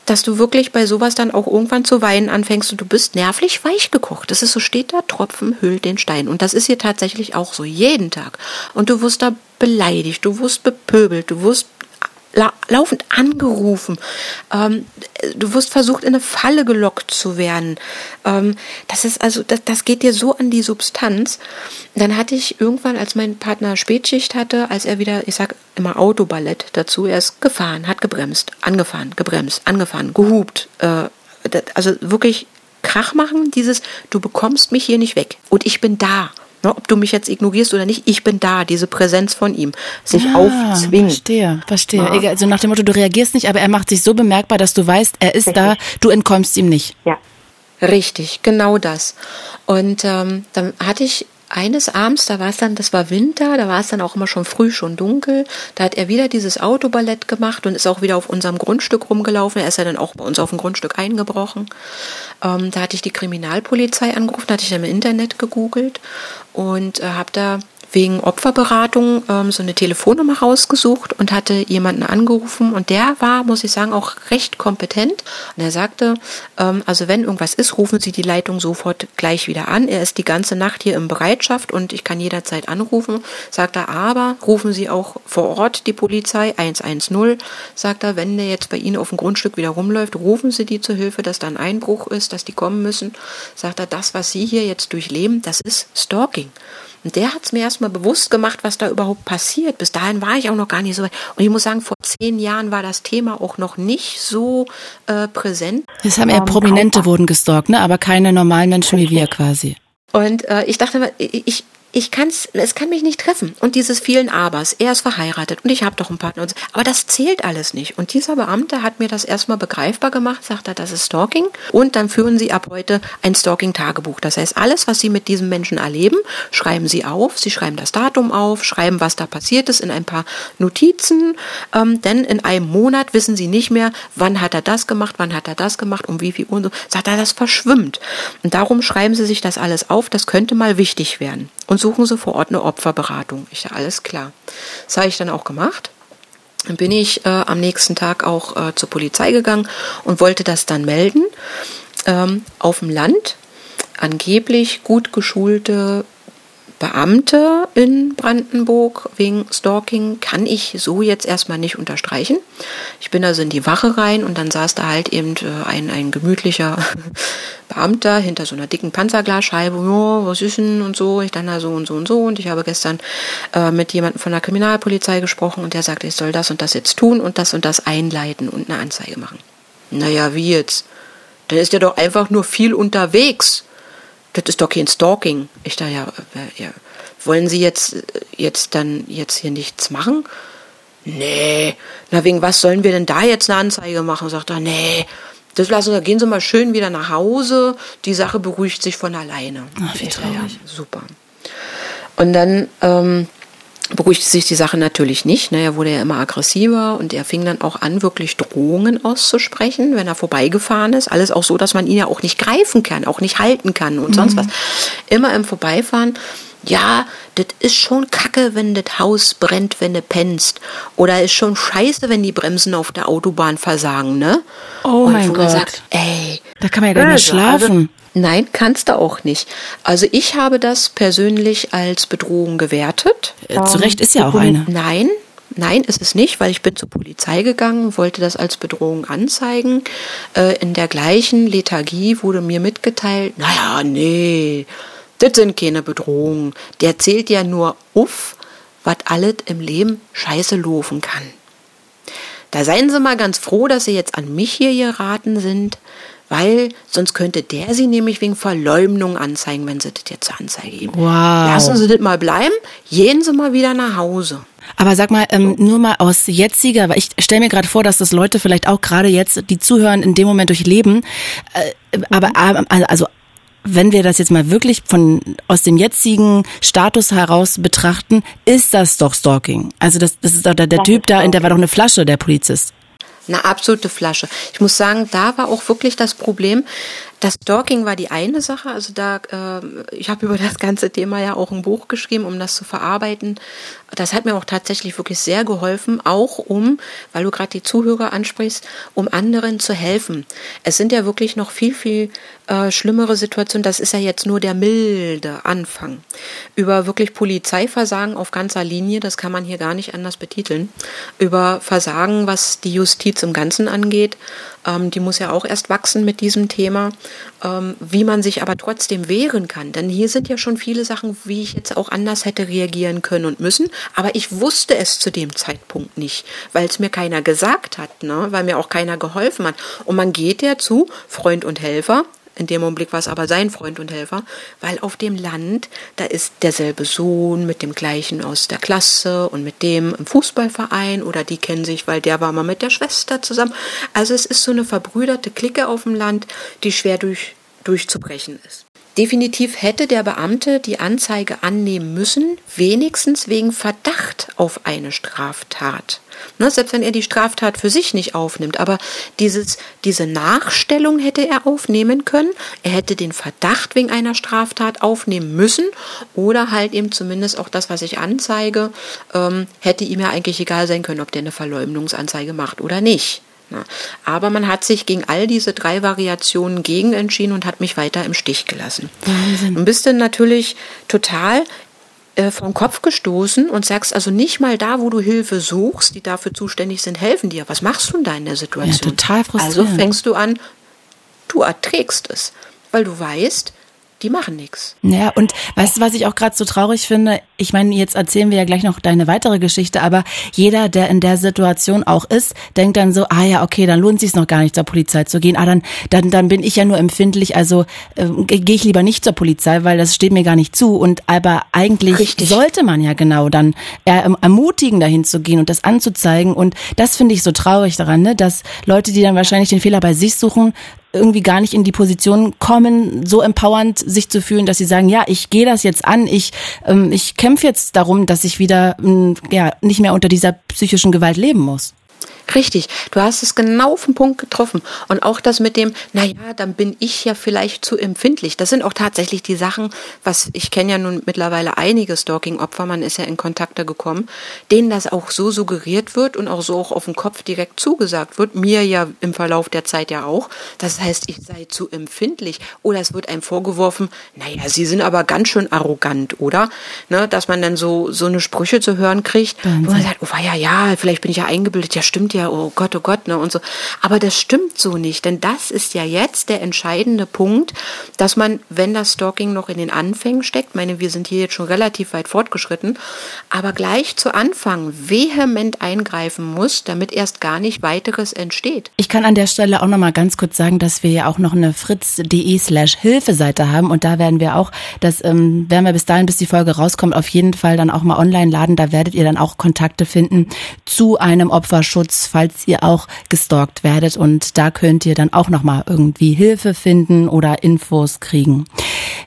dass du wirklich bei sowas dann auch irgendwann zu weinen anfängst und du bist nervlich weich gekocht. Das ist so, steht da, Tropfen hüllt den Stein. Und das ist hier tatsächlich auch so, jeden Tag. Und du wirst da beleidigt, du wirst bepöbelt, du wirst la laufend angerufen, ähm, du wirst versucht, in eine Falle gelockt zu werden. Ähm, das ist also, das, das geht dir so an die Substanz. Dann hatte ich irgendwann, als mein Partner Spätschicht hatte, als er wieder, ich sag immer Autoballett dazu, er ist gefahren, hat gebremst, angefahren, gebremst, angefahren, gehupt, äh, also wirklich Krach machen, dieses, du bekommst mich hier nicht weg und ich bin da. Ne, ob du mich jetzt ignorierst oder nicht, ich bin da, diese Präsenz von ihm, sich ah, aufzwingen. Verstehe, verstehe. Ja. Also nach dem Motto, du reagierst nicht, aber er macht sich so bemerkbar, dass du weißt, er ist Richtig. da, du entkommst ihm nicht. Ja. Richtig, genau das. Und ähm, dann hatte ich eines Abends, da war es dann, das war Winter, da war es dann auch immer schon früh, schon dunkel. Da hat er wieder dieses Autoballett gemacht und ist auch wieder auf unserem Grundstück rumgelaufen. Er ist ja dann auch bei uns auf dem Grundstück eingebrochen. Ähm, da hatte ich die Kriminalpolizei angerufen, hatte ich dann im Internet gegoogelt und äh, habe da wegen Opferberatung ähm, so eine Telefonnummer rausgesucht und hatte jemanden angerufen und der war, muss ich sagen, auch recht kompetent. Und er sagte, ähm, also wenn irgendwas ist, rufen Sie die Leitung sofort gleich wieder an. Er ist die ganze Nacht hier in Bereitschaft und ich kann jederzeit anrufen. Sagt er, aber rufen Sie auch vor Ort die Polizei 110. Sagt er, wenn der jetzt bei Ihnen auf dem Grundstück wieder rumläuft, rufen Sie die zur Hilfe, dass da ein Einbruch ist, dass die kommen müssen. Sagt er, das, was Sie hier jetzt durchleben, das ist Stalking. Und der hat es mir erstmal bewusst gemacht, was da überhaupt passiert. Bis dahin war ich auch noch gar nicht so weit. Und ich muss sagen, vor zehn Jahren war das Thema auch noch nicht so äh, präsent. Es haben eher ähm, Prominente wurden gestalkt, ne? aber keine normalen Menschen wie wir quasi. Und äh, ich dachte, ich, ich kann's, es kann mich nicht treffen. Und dieses vielen Abers, er ist verheiratet und ich habe doch einen Partner. Und so. Aber das zählt alles nicht. Und dieser Beamte hat mir das erstmal begreifbar gemacht, sagt er, das ist Stalking. Und dann führen Sie ab heute ein Stalking-Tagebuch. Das heißt, alles, was Sie mit diesem Menschen erleben, schreiben Sie auf. Sie schreiben das Datum auf, schreiben, was da passiert ist in ein paar Notizen. Ähm, denn in einem Monat wissen Sie nicht mehr, wann hat er das gemacht, wann hat er das gemacht, um wie viel Uhr. So. Sagt er, das verschwimmt. Und darum schreiben Sie sich das alles auf. Das könnte mal wichtig werden. Und suchen Sie vor Ort eine Opferberatung. Ich alles klar. Das habe ich dann auch gemacht. Dann bin ich äh, am nächsten Tag auch äh, zur Polizei gegangen und wollte das dann melden. Ähm, auf dem Land angeblich gut geschulte Beamte in Brandenburg wegen Stalking kann ich so jetzt erstmal nicht unterstreichen. Ich bin also in die Wache rein und dann saß da halt eben äh, ein, ein gemütlicher Beamter hinter so einer dicken Panzerglasscheibe. Oh, was ist denn und so. Ich dann da so und so und so. Und ich habe gestern äh, mit jemandem von der Kriminalpolizei gesprochen und der sagte, ich soll das und das jetzt tun und das und das einleiten und eine Anzeige machen. Naja, wie jetzt? Dann ist er doch einfach nur viel unterwegs das ist doch kein Stalking. Ich dachte, ja, äh, ja, wollen Sie jetzt, jetzt dann jetzt hier nichts machen? Nee, na wegen was sollen wir denn da jetzt eine Anzeige machen? Sagt er, nee, das lassen wir, gehen Sie mal schön wieder nach Hause. Die Sache beruhigt sich von alleine. Ach, wie traurig. Ja, super. Und dann ähm, beruhigte sich die Sache natürlich nicht. Ne? Er wurde ja immer aggressiver und er fing dann auch an, wirklich Drohungen auszusprechen, wenn er vorbeigefahren ist. Alles auch so, dass man ihn ja auch nicht greifen kann, auch nicht halten kann und mhm. sonst was. Immer im Vorbeifahren. Ja, das ist schon kacke, wenn das Haus brennt, wenn du pennst. Oder ist schon scheiße, wenn die Bremsen auf der Autobahn versagen, ne? Oh und mein Gott. Sagt, ey, da kann man ja gar nicht schlafen. Also, Nein, kannst du auch nicht. Also ich habe das persönlich als Bedrohung gewertet. Äh, zu Recht ist ja auch eine. Nein, Nein, ist es nicht, weil ich bin zur Polizei gegangen, wollte das als Bedrohung anzeigen. Äh, in der gleichen Lethargie wurde mir mitgeteilt, naja, nee, das sind keine Bedrohungen. Der zählt ja nur auf, was alles im Leben scheiße laufen kann. Da seien Sie mal ganz froh, dass Sie jetzt an mich hier geraten sind weil sonst könnte der sie nämlich wegen Verleumdung anzeigen, wenn sie das jetzt zur Anzeige geben. Wow. Lassen Sie das mal bleiben, gehen Sie mal wieder nach Hause. Aber sag mal, ähm, nur mal aus jetziger, weil ich stelle mir gerade vor, dass das Leute vielleicht auch gerade jetzt, die zuhören, in dem Moment durchleben. Äh, aber äh, also wenn wir das jetzt mal wirklich von aus dem jetzigen Status heraus betrachten, ist das doch Stalking. Also das, das ist doch der, der Typ da, in der war doch eine Flasche, der Polizist. Eine absolute Flasche. Ich muss sagen, da war auch wirklich das Problem, das Stalking war die eine Sache. Also da, äh, ich habe über das ganze Thema ja auch ein Buch geschrieben, um das zu verarbeiten. Das hat mir auch tatsächlich wirklich sehr geholfen, auch um, weil du gerade die Zuhörer ansprichst, um anderen zu helfen. Es sind ja wirklich noch viel, viel äh, schlimmere Situationen. Das ist ja jetzt nur der milde Anfang. Über wirklich Polizeiversagen auf ganzer Linie, das kann man hier gar nicht anders betiteln. Über Versagen, was die Justiz im Ganzen angeht ähm, die muss ja auch erst wachsen mit diesem Thema. Ähm, wie man sich aber trotzdem wehren kann. Denn hier sind ja schon viele Sachen, wie ich jetzt auch anders hätte reagieren können und müssen. Aber ich wusste es zu dem Zeitpunkt nicht, weil es mir keiner gesagt hat, ne? weil mir auch keiner geholfen hat. Und man geht ja zu Freund und Helfer, in dem Augenblick war es aber sein Freund und Helfer, weil auf dem Land, da ist derselbe Sohn mit dem gleichen aus der Klasse und mit dem im Fußballverein oder die kennen sich, weil der war mal mit der Schwester zusammen. Also es ist so eine verbrüderte Clique auf dem Land, die schwer durch, durchzubrechen ist. Definitiv hätte der Beamte die Anzeige annehmen müssen, wenigstens wegen Verdacht auf eine Straftat. Ne, selbst wenn er die Straftat für sich nicht aufnimmt, aber dieses, diese Nachstellung hätte er aufnehmen können. Er hätte den Verdacht wegen einer Straftat aufnehmen müssen oder halt eben zumindest auch das, was ich anzeige, ähm, hätte ihm ja eigentlich egal sein können, ob der eine Verleumdungsanzeige macht oder nicht. Aber man hat sich gegen all diese drei Variationen gegen entschieden und hat mich weiter im Stich gelassen. Wahnsinn. Und bist dann natürlich total äh, vom Kopf gestoßen und sagst also nicht mal da, wo du Hilfe suchst, die dafür zuständig sind, helfen dir. Was machst du denn da in der Situation? Ja, total frustrierend. Also fängst du an, du erträgst es, weil du weißt, die machen nichts. Ja, und weißt du, was ich auch gerade so traurig finde? Ich meine, jetzt erzählen wir ja gleich noch deine weitere Geschichte, aber jeder, der in der Situation auch ist, denkt dann so, ah ja, okay, dann lohnt sich noch gar nicht zur Polizei zu gehen. Ah, dann, dann, dann bin ich ja nur empfindlich, also äh, gehe ich lieber nicht zur Polizei, weil das steht mir gar nicht zu. Und aber eigentlich Richtig. sollte man ja genau dann ermutigen, dahin zu gehen und das anzuzeigen. Und das finde ich so traurig daran, ne? dass Leute, die dann wahrscheinlich den Fehler bei sich suchen, irgendwie gar nicht in die Position kommen, so empowernd sich zu fühlen, dass sie sagen, ja, ich gehe das jetzt an, ich, ähm, ich kämpfe jetzt darum, dass ich wieder ähm, ja, nicht mehr unter dieser psychischen Gewalt leben muss. Richtig, du hast es genau auf den Punkt getroffen. Und auch das mit dem, naja, dann bin ich ja vielleicht zu empfindlich. Das sind auch tatsächlich die Sachen, was ich kenne ja nun mittlerweile einige Stalking-Opfer, man ist ja in Kontakte gekommen, denen das auch so suggeriert wird und auch so auch auf den Kopf direkt zugesagt wird. Mir ja im Verlauf der Zeit ja auch. Das heißt, ich sei zu empfindlich. Oder es wird einem vorgeworfen, naja, sie sind aber ganz schön arrogant, oder? Ne, dass man dann so, so eine Sprüche zu hören kriegt, Wahnsinn. wo man sagt, oh ja, ja, vielleicht bin ich ja eingebildet, ja stimmt ja, oh Gott, oh Gott, ne, und so. Aber das stimmt so nicht, denn das ist ja jetzt der entscheidende Punkt, dass man, wenn das Stalking noch in den Anfängen steckt, meine, wir sind hier jetzt schon relativ weit fortgeschritten, aber gleich zu Anfang vehement eingreifen muss, damit erst gar nicht weiteres entsteht. Ich kann an der Stelle auch noch mal ganz kurz sagen, dass wir ja auch noch eine fritz.de slash Hilfeseite haben und da werden wir auch, das ähm, werden wir bis dahin, bis die Folge rauskommt, auf jeden Fall dann auch mal online laden. Da werdet ihr dann auch Kontakte finden zu einem Opferschutz falls ihr auch gestalkt werdet. Und da könnt ihr dann auch nochmal irgendwie Hilfe finden oder Infos kriegen.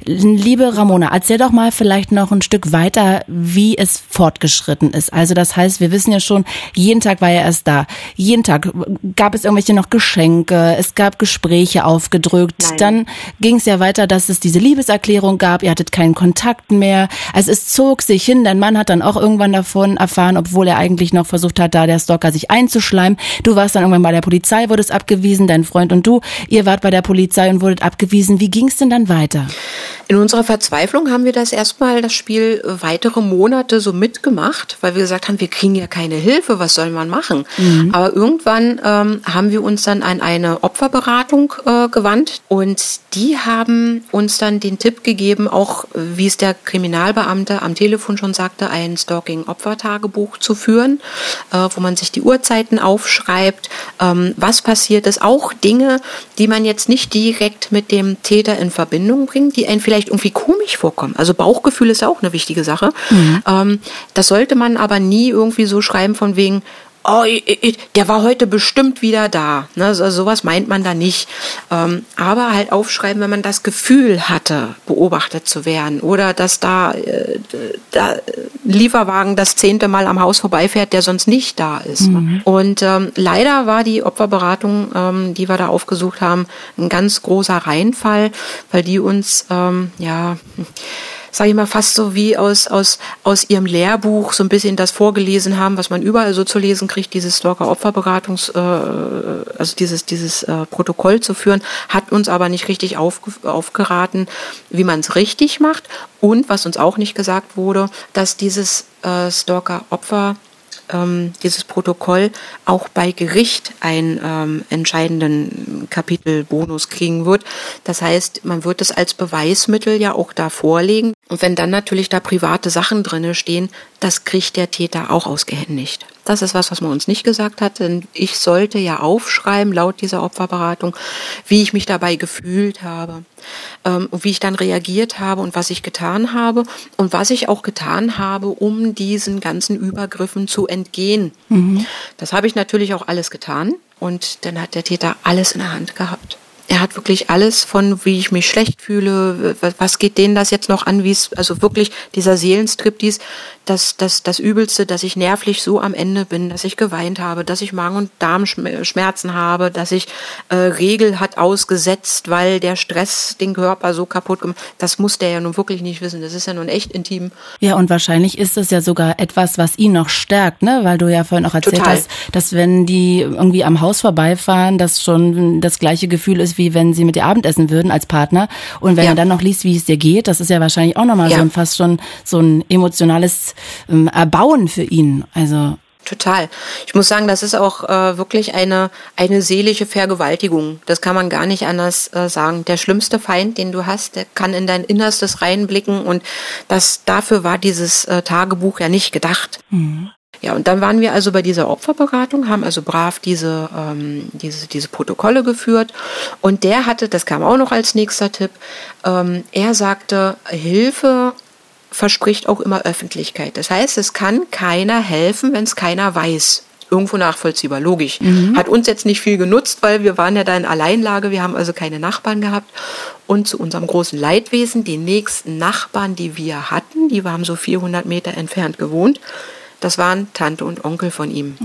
Liebe Ramona, erzähl doch mal vielleicht noch ein Stück weiter, wie es fortgeschritten ist. Also das heißt, wir wissen ja schon, jeden Tag war er erst da. Jeden Tag gab es irgendwelche noch Geschenke, es gab Gespräche aufgedrückt. Nein. Dann ging es ja weiter, dass es diese Liebeserklärung gab, ihr hattet keinen Kontakt mehr. Also es zog sich hin, dein Mann hat dann auch irgendwann davon erfahren, obwohl er eigentlich noch versucht hat, da der Stalker sich einzuschleimen. Du warst dann irgendwann bei der Polizei, wurdest abgewiesen, dein Freund und du, ihr wart bei der Polizei und wurdet abgewiesen. Wie ging es denn dann weiter? In unserer Verzweiflung haben wir das erstmal, das Spiel, weitere Monate so mitgemacht, weil wir gesagt haben, wir kriegen ja keine Hilfe, was soll man machen? Mhm. Aber irgendwann ähm, haben wir uns dann an eine Opferberatung äh, gewandt und die haben uns dann den Tipp gegeben, auch wie es der Kriminalbeamte am Telefon schon sagte, ein Stalking-Opfertagebuch zu führen, äh, wo man sich die Uhrzeiten aufschreibt, ähm, was passiert ist, auch Dinge, die man jetzt nicht direkt mit dem Täter in Verbindung bringt, die einen vielleicht irgendwie komisch vorkommen. Also Bauchgefühl ist auch eine wichtige Sache. Mhm. Ähm, das sollte man aber nie irgendwie so schreiben von wegen, oh, der war heute bestimmt wieder da. Ne? Also sowas meint man da nicht. Ähm, aber halt aufschreiben, wenn man das Gefühl hatte, beobachtet zu werden oder dass da, äh, da Lieferwagen das zehnte Mal am Haus vorbeifährt, der sonst nicht da ist. Mhm. Und ähm, leider war die Opferberatung, ähm, die wir da aufgesucht haben, ein ganz großer Reinfall, weil die uns ähm, ja sage ich mal, fast so wie aus, aus, aus ihrem Lehrbuch so ein bisschen das vorgelesen haben, was man überall so zu lesen kriegt, dieses Stalker-Opferberatungs, äh, also dieses, dieses äh, Protokoll zu führen, hat uns aber nicht richtig auf, aufgeraten, wie man es richtig macht. Und was uns auch nicht gesagt wurde, dass dieses äh, Stalker-Opfer ähm, dieses Protokoll auch bei Gericht einen ähm, entscheidenden Kapitelbonus kriegen wird. Das heißt, man wird es als Beweismittel ja auch da vorlegen. Und wenn dann natürlich da private Sachen drinne stehen, das kriegt der Täter auch ausgehändigt. Das ist was, was man uns nicht gesagt hat, denn ich sollte ja aufschreiben, laut dieser Opferberatung, wie ich mich dabei gefühlt habe, ähm, wie ich dann reagiert habe und was ich getan habe und was ich auch getan habe, um diesen ganzen Übergriffen zu entgehen. Mhm. Das habe ich natürlich auch alles getan und dann hat der Täter alles in der Hand gehabt er hat wirklich alles von, wie ich mich schlecht fühle, was geht denen das jetzt noch an, wie es, also wirklich dieser Seelenstrip, dies, das, das, das Übelste, dass ich nervlich so am Ende bin, dass ich geweint habe, dass ich Magen- und Darmschmerzen habe, dass ich äh, Regel hat ausgesetzt, weil der Stress den Körper so kaputt gemacht Das muss der ja nun wirklich nicht wissen. Das ist ja nun echt intim. Ja, und wahrscheinlich ist es ja sogar etwas, was ihn noch stärkt, ne? Weil du ja vorhin auch erzählt Total. hast, dass wenn die irgendwie am Haus vorbeifahren, das schon das gleiche Gefühl ist, wie wenn sie mit dir Abendessen würden als Partner. Und wenn ja. er dann noch liest, wie es dir geht, das ist ja wahrscheinlich auch nochmal ja. so ein, fast schon so ein emotionales ähm, erbauen für ihn. Also Total. Ich muss sagen, das ist auch äh, wirklich eine, eine seelische Vergewaltigung. Das kann man gar nicht anders äh, sagen. Der schlimmste Feind, den du hast, der kann in dein Innerstes reinblicken und das, dafür war dieses äh, Tagebuch ja nicht gedacht. Mhm. Ja, und dann waren wir also bei dieser Opferberatung, haben also brav diese, ähm, diese, diese Protokolle geführt. Und der hatte, das kam auch noch als nächster Tipp, ähm, er sagte, Hilfe verspricht auch immer Öffentlichkeit. Das heißt, es kann keiner helfen, wenn es keiner weiß. Irgendwo nachvollziehbar, logisch. Mhm. Hat uns jetzt nicht viel genutzt, weil wir waren ja da in Alleinlage, wir haben also keine Nachbarn gehabt. Und zu unserem großen Leidwesen, die nächsten Nachbarn, die wir hatten, die haben so 400 Meter entfernt gewohnt, das waren Tante und Onkel von ihm.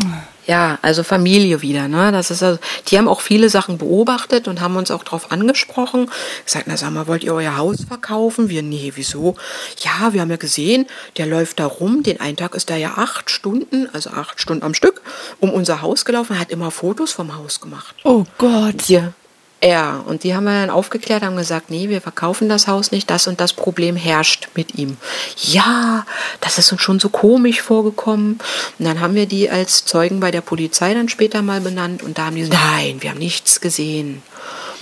Ja, also Familie wieder. Ne? Das ist also, die haben auch viele Sachen beobachtet und haben uns auch darauf angesprochen. Gesagt, na sag mal, wollt ihr euer Haus verkaufen? Wir, nee, wieso? Ja, wir haben ja gesehen, der läuft da rum. Den einen Tag ist er ja acht Stunden, also acht Stunden am Stück, um unser Haus gelaufen, hat immer Fotos vom Haus gemacht. Oh Gott. Hier, ja, und die haben wir dann aufgeklärt, haben gesagt, nee, wir verkaufen das Haus nicht, das und das Problem herrscht mit ihm. Ja, das ist uns schon so komisch vorgekommen. Und dann haben wir die als Zeugen bei der Polizei dann später mal benannt und da haben die gesagt, nein, wir haben nichts gesehen.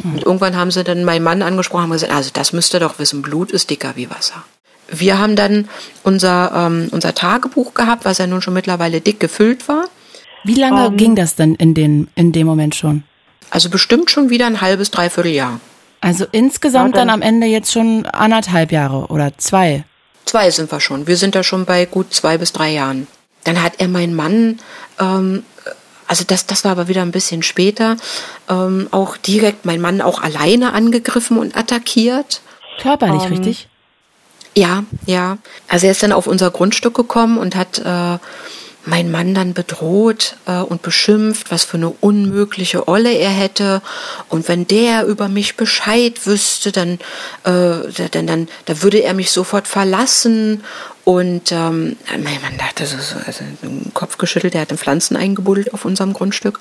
Und irgendwann haben sie dann meinen Mann angesprochen und gesagt, also das müsst ihr doch wissen, Blut ist dicker wie Wasser. Wir haben dann unser, ähm, unser Tagebuch gehabt, was ja nun schon mittlerweile dick gefüllt war. Wie lange um, ähm, ging das denn in, den, in dem Moment schon? Also bestimmt schon wieder ein halbes, dreiviertel Jahr. Also insgesamt dann, dann am Ende jetzt schon anderthalb Jahre oder zwei? Zwei sind wir schon. Wir sind da schon bei gut zwei bis drei Jahren. Dann hat er meinen Mann, ähm, also das, das war aber wieder ein bisschen später, ähm, auch direkt mein Mann auch alleine angegriffen und attackiert. Körperlich, ähm, richtig? Ja, ja. Also er ist dann auf unser Grundstück gekommen und hat äh, mein Mann dann bedroht äh, und beschimpft, was für eine unmögliche Olle er hätte. Und wenn der über mich Bescheid wüsste, dann, äh, dann, dann da würde er mich sofort verlassen. Und ähm, mein Mann hat so, so also den Kopf geschüttelt, der hat den Pflanzen eingebuddelt auf unserem Grundstück.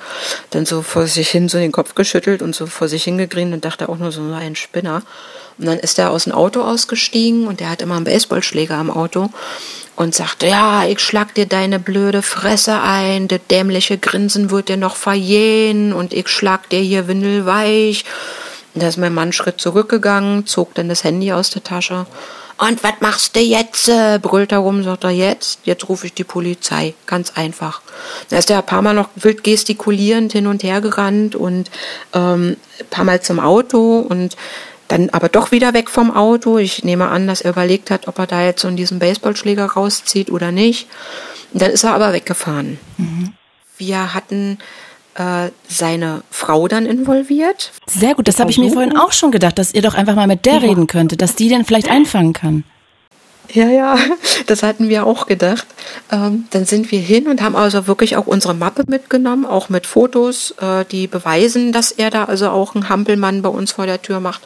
Dann so vor sich hin so den Kopf geschüttelt und so vor sich hingegrinst und dachte auch nur so ein Spinner. Und dann ist er aus dem Auto ausgestiegen und der hat immer einen Baseballschläger am Auto und sagte, ja, ich schlag dir deine blöde Fresse ein, der dämliche Grinsen wird dir noch verjähen und ich schlag dir hier windelweich. Und da ist mein Mann einen Schritt zurückgegangen, zog dann das Handy aus der Tasche. Und was machst du jetzt? brüllt er rum, sagt er, jetzt, jetzt rufe ich die Polizei. Ganz einfach. Da ist er ein paar Mal noch wild gestikulierend hin und her gerannt und ähm, ein paar Mal zum Auto und dann aber doch wieder weg vom Auto. Ich nehme an, dass er überlegt hat, ob er da jetzt so diesen Baseballschläger rauszieht oder nicht. Und dann ist er aber weggefahren. Mhm. Wir hatten äh, seine Frau dann involviert. Sehr gut, das habe ich mir vorhin auch schon gedacht, dass ihr doch einfach mal mit der ja. reden könntet, dass die den vielleicht einfangen kann. Ja, ja, das hatten wir auch gedacht. Ähm, dann sind wir hin und haben also wirklich auch unsere Mappe mitgenommen, auch mit Fotos, äh, die beweisen, dass er da also auch einen Hampelmann bei uns vor der Tür macht,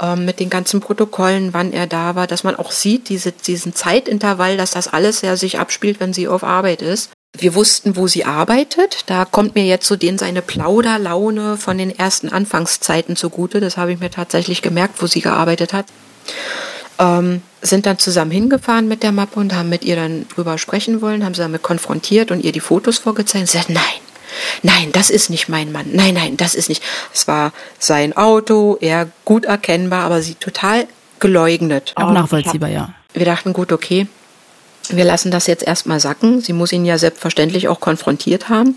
ähm, mit den ganzen Protokollen, wann er da war, dass man auch sieht, diese, diesen Zeitintervall, dass das alles ja sich abspielt, wenn sie auf Arbeit ist. Wir wussten, wo sie arbeitet. Da kommt mir jetzt so den seine Plauderlaune von den ersten Anfangszeiten zugute. Das habe ich mir tatsächlich gemerkt, wo sie gearbeitet hat. Ähm, sind dann zusammen hingefahren mit der Mappe und haben mit ihr dann drüber sprechen wollen, haben sie damit konfrontiert und ihr die Fotos vorgezeigt. Sie sagt, nein, nein, das ist nicht mein Mann. Nein, nein, das ist nicht. Es war sein Auto, er gut erkennbar, aber sie total geleugnet. Auch nachvollziehbar, ja. Wir dachten, gut, okay, wir lassen das jetzt erstmal sacken. Sie muss ihn ja selbstverständlich auch konfrontiert haben.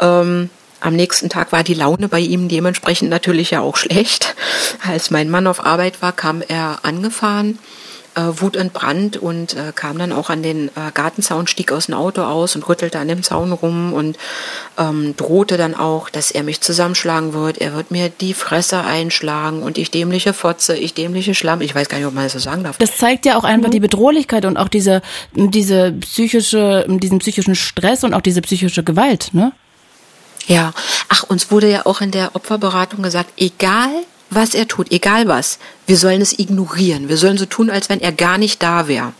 Ähm, am nächsten Tag war die Laune bei ihm dementsprechend natürlich ja auch schlecht. Als mein Mann auf Arbeit war, kam er angefahren äh, wutentbrannt und äh, kam dann auch an den äh, Gartenzaun, stieg aus dem Auto aus und rüttelte an dem Zaun rum und ähm, drohte dann auch, dass er mich zusammenschlagen wird. Er wird mir die Fresse einschlagen und ich dämliche Fotze, ich dämliche Schlamm. Ich weiß gar nicht, ob man das so sagen darf. Das zeigt ja auch einfach mhm. die Bedrohlichkeit und auch diese, diese psychische, diesen psychischen Stress und auch diese psychische Gewalt, ne? Ja, ach, uns wurde ja auch in der Opferberatung gesagt, egal was er tut, egal was, wir sollen es ignorieren. Wir sollen so tun, als wenn er gar nicht da wäre.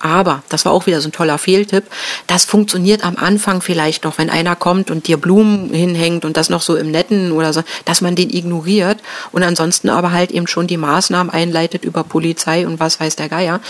Aber, das war auch wieder so ein toller Fehltipp, das funktioniert am Anfang vielleicht noch, wenn einer kommt und dir Blumen hinhängt und das noch so im Netten oder so, dass man den ignoriert und ansonsten aber halt eben schon die Maßnahmen einleitet über Polizei und was weiß der Geier.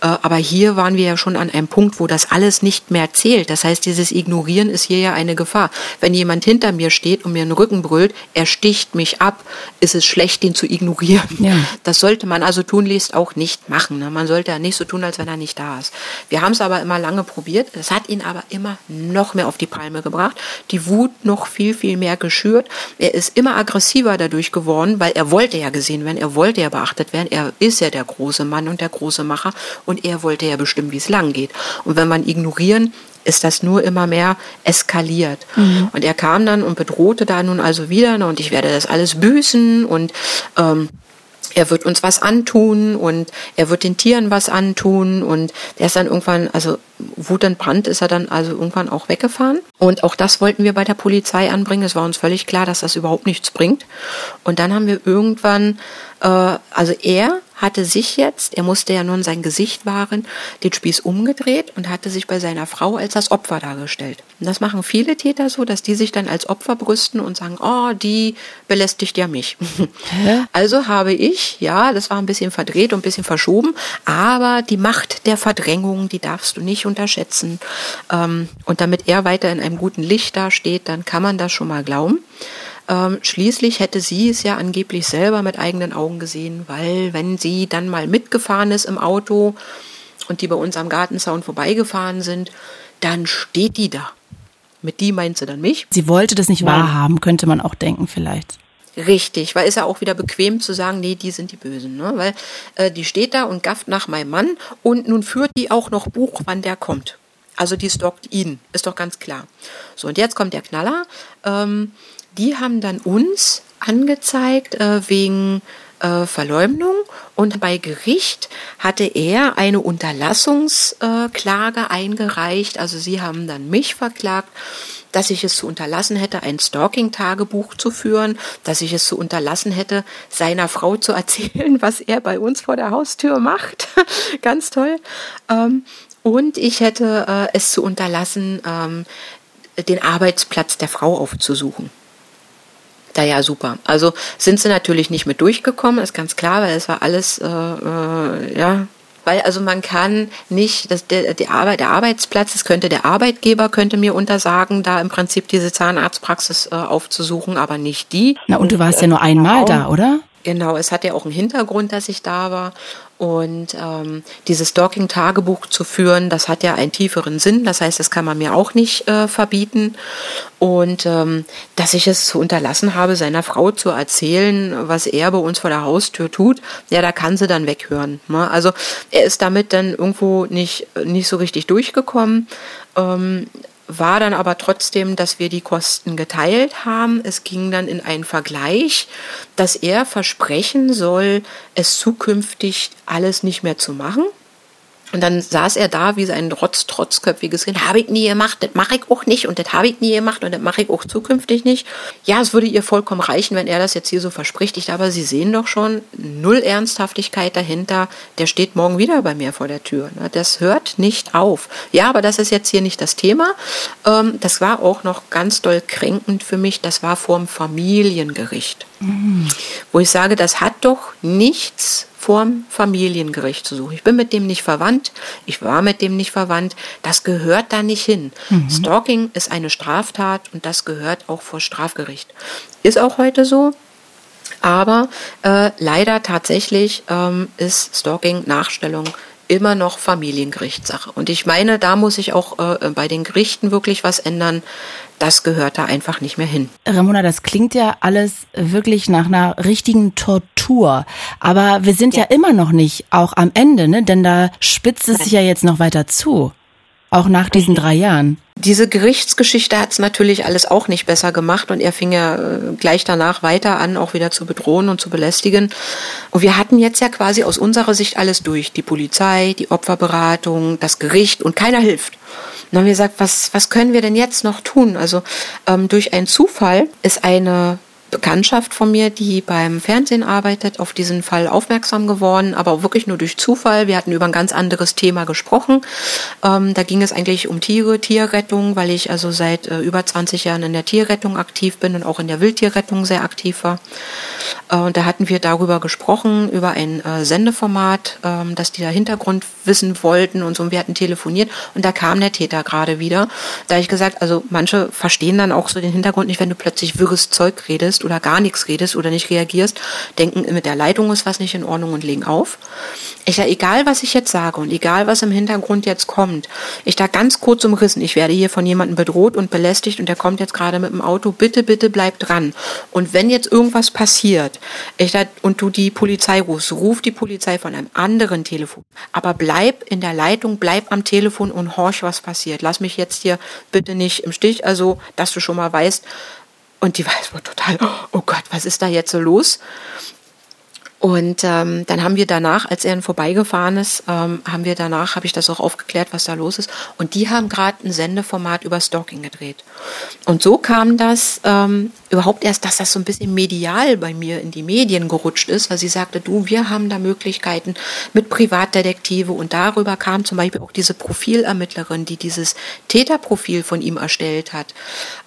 Äh, aber hier waren wir ja schon an einem Punkt, wo das alles nicht mehr zählt. Das heißt, dieses Ignorieren ist hier ja eine Gefahr. Wenn jemand hinter mir steht und mir den Rücken brüllt, er sticht mich ab, ist es schlecht, den zu ignorieren. Ja. Das sollte man also tunlichst auch nicht machen. Ne? Man sollte ja nicht so tun, als wenn er nicht da ist. Spaß. Wir haben es aber immer lange probiert. Es hat ihn aber immer noch mehr auf die Palme gebracht. Die Wut noch viel, viel mehr geschürt. Er ist immer aggressiver dadurch geworden, weil er wollte ja gesehen werden, er wollte ja beachtet werden. Er ist ja der große Mann und der große Macher und er wollte ja bestimmen, wie es lang geht. Und wenn man ignorieren, ist das nur immer mehr eskaliert. Mhm. Und er kam dann und bedrohte da nun also wieder und ich werde das alles büßen und ähm, er wird uns was antun und er wird den Tieren was antun und der ist dann irgendwann, also wutentbrannt ist er dann also irgendwann auch weggefahren. Und auch das wollten wir bei der Polizei anbringen. Es war uns völlig klar, dass das überhaupt nichts bringt. Und dann haben wir irgendwann, also er hatte sich jetzt, er musste ja nun sein Gesicht wahren, den Spieß umgedreht und hatte sich bei seiner Frau als das Opfer dargestellt. Und das machen viele Täter so, dass die sich dann als Opfer brüsten und sagen, oh, die belästigt ja mich. Hä? Also habe ich, ja, das war ein bisschen verdreht und ein bisschen verschoben, aber die Macht der Verdrängung, die darfst du nicht unterschätzen. Ähm, und damit er weiter in einem guten Licht dasteht, dann kann man das schon mal glauben. Ähm, schließlich hätte sie es ja angeblich selber mit eigenen Augen gesehen, weil wenn sie dann mal mitgefahren ist im Auto und die bei uns am Gartenzaun vorbeigefahren sind, dann steht die da. Mit die meint sie dann mich. Sie wollte das nicht ja. wahrhaben, könnte man auch denken vielleicht. Richtig, weil ist ja auch wieder bequem zu sagen, nee, die sind die Bösen, ne? Weil äh, die steht da und gafft nach meinem Mann und nun führt die auch noch Buch, wann der kommt. Also die stalkt ihn, ist doch ganz klar. So, und jetzt kommt der Knaller. Ähm, die haben dann uns angezeigt äh, wegen äh, Verleumdung und bei Gericht hatte er eine Unterlassungsklage äh, eingereicht. Also sie haben dann mich verklagt, dass ich es zu unterlassen hätte, ein Stalking-Tagebuch zu führen, dass ich es zu unterlassen hätte, seiner Frau zu erzählen, was er bei uns vor der Haustür macht. Ganz toll. Ähm, und ich hätte äh, es zu unterlassen, ähm, den Arbeitsplatz der Frau aufzusuchen da ja super. Also sind sie natürlich nicht mit durchgekommen, ist ganz klar, weil es war alles, äh, äh, ja, weil also man kann nicht, dass der, die Arbeit, der Arbeitsplatz, das könnte der Arbeitgeber könnte mir untersagen, da im Prinzip diese Zahnarztpraxis äh, aufzusuchen, aber nicht die. Na und du warst ja nur einmal da, oder? Genau, es hat ja auch einen Hintergrund, dass ich da war. Und ähm, dieses Stalking-Tagebuch zu führen, das hat ja einen tieferen Sinn. Das heißt, das kann man mir auch nicht äh, verbieten. Und ähm, dass ich es zu unterlassen habe, seiner Frau zu erzählen, was er bei uns vor der Haustür tut, ja, da kann sie dann weghören. Ne? Also er ist damit dann irgendwo nicht, nicht so richtig durchgekommen. Ähm, war dann aber trotzdem, dass wir die Kosten geteilt haben. Es ging dann in einen Vergleich, dass er versprechen soll, es zukünftig alles nicht mehr zu machen. Und dann saß er da wie sein Rotz, trotzköpfiges Kind. Habe ich nie gemacht, das mache ich auch nicht und das habe ich nie gemacht und das mache ich auch zukünftig nicht. Ja, es würde ihr vollkommen reichen, wenn er das jetzt hier so verspricht. Ich, aber Sie sehen doch schon, null Ernsthaftigkeit dahinter. Der steht morgen wieder bei mir vor der Tür. Ne? Das hört nicht auf. Ja, aber das ist jetzt hier nicht das Thema. Ähm, das war auch noch ganz doll kränkend für mich. Das war vor dem Familiengericht. Mhm. Wo ich sage, das hat doch nichts vorm Familiengericht zu suchen. Ich bin mit dem nicht verwandt, ich war mit dem nicht verwandt, das gehört da nicht hin. Mhm. Stalking ist eine Straftat und das gehört auch vor Strafgericht. Ist auch heute so, aber äh, leider tatsächlich ähm, ist Stalking Nachstellung immer noch Familiengerichtssache. Und ich meine, da muss ich auch äh, bei den Gerichten wirklich was ändern. Das gehört da einfach nicht mehr hin. Ramona, das klingt ja alles wirklich nach einer richtigen Tortur. Aber wir sind ja, ja immer noch nicht auch am Ende, ne? Denn da spitzt es sich ja jetzt noch weiter zu. Auch nach diesen drei Jahren. Diese Gerichtsgeschichte hat es natürlich alles auch nicht besser gemacht und er fing ja äh, gleich danach weiter an, auch wieder zu bedrohen und zu belästigen. Und wir hatten jetzt ja quasi aus unserer Sicht alles durch. Die Polizei, die Opferberatung, das Gericht und keiner hilft. Dann haben wir gesagt, was, was können wir denn jetzt noch tun? Also ähm, durch einen Zufall ist eine Bekanntschaft von mir, die beim Fernsehen arbeitet, auf diesen Fall aufmerksam geworden, aber auch wirklich nur durch Zufall. Wir hatten über ein ganz anderes Thema gesprochen. Ähm, da ging es eigentlich um Tiere, Tierrettung, weil ich also seit äh, über 20 Jahren in der Tierrettung aktiv bin und auch in der Wildtierrettung sehr aktiv war. Äh, und da hatten wir darüber gesprochen, über ein äh, Sendeformat, äh, dass die da Hintergrund wissen wollten und so. Und wir hatten telefoniert und da kam der Täter gerade wieder. Da habe ich gesagt, also manche verstehen dann auch so den Hintergrund nicht, wenn du plötzlich wirres Zeug redest redest oder gar nichts redest oder nicht reagierst, denken, mit der Leitung ist was nicht in Ordnung und legen auf. Ich da, egal was ich jetzt sage und egal was im Hintergrund jetzt kommt, ich da ganz kurz umrissen, ich werde hier von jemandem bedroht und belästigt und der kommt jetzt gerade mit dem Auto, bitte, bitte bleib dran. Und wenn jetzt irgendwas passiert, ich da, und du die Polizei rufst, ruf die Polizei von einem anderen Telefon. Aber bleib in der Leitung, bleib am Telefon und horch, was passiert. Lass mich jetzt hier bitte nicht im Stich, also, dass du schon mal weißt, und die war total, oh Gott, was ist da jetzt so los? Und ähm, dann haben wir danach, als er vorbeigefahren ist, ähm, haben wir danach, habe ich das auch aufgeklärt, was da los ist. Und die haben gerade ein Sendeformat über Stalking gedreht. Und so kam das ähm, überhaupt erst, dass das so ein bisschen medial bei mir in die Medien gerutscht ist, weil sie sagte, du, wir haben da Möglichkeiten mit Privatdetektive. Und darüber kam zum Beispiel auch diese Profilermittlerin, die dieses Täterprofil von ihm erstellt hat.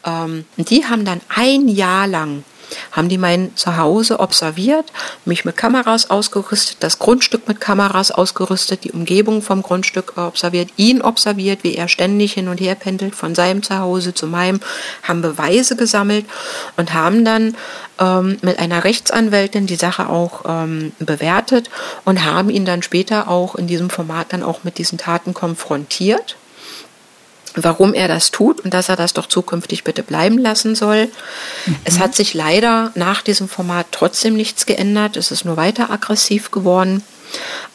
Ähm, die haben dann ein Jahr lang haben die mein Zuhause observiert, mich mit Kameras ausgerüstet, das Grundstück mit Kameras ausgerüstet, die Umgebung vom Grundstück observiert, ihn observiert, wie er ständig hin und her pendelt von seinem Zuhause zu meinem, haben Beweise gesammelt und haben dann ähm, mit einer Rechtsanwältin die Sache auch ähm, bewertet und haben ihn dann später auch in diesem Format dann auch mit diesen Taten konfrontiert warum er das tut und dass er das doch zukünftig bitte bleiben lassen soll. Mhm. Es hat sich leider nach diesem Format trotzdem nichts geändert. Es ist nur weiter aggressiv geworden,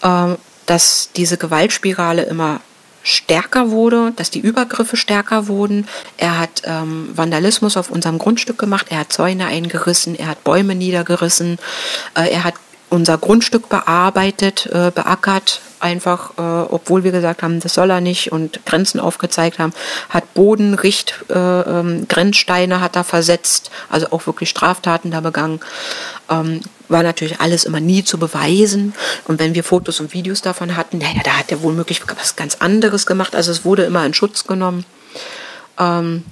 ähm, dass diese Gewaltspirale immer stärker wurde, dass die Übergriffe stärker wurden. Er hat ähm, Vandalismus auf unserem Grundstück gemacht, er hat Zäune eingerissen, er hat Bäume niedergerissen, äh, er hat unser Grundstück bearbeitet, äh, beackert, einfach, äh, obwohl wir gesagt haben, das soll er nicht und Grenzen aufgezeigt haben, hat Boden, Richt, äh, ähm, Grenzsteine hat er versetzt, also auch wirklich Straftaten da begangen. Ähm, war natürlich alles immer nie zu beweisen. Und wenn wir Fotos und Videos davon hatten, naja, da hat er womöglich was ganz anderes gemacht. Also es wurde immer in Schutz genommen. Ähm,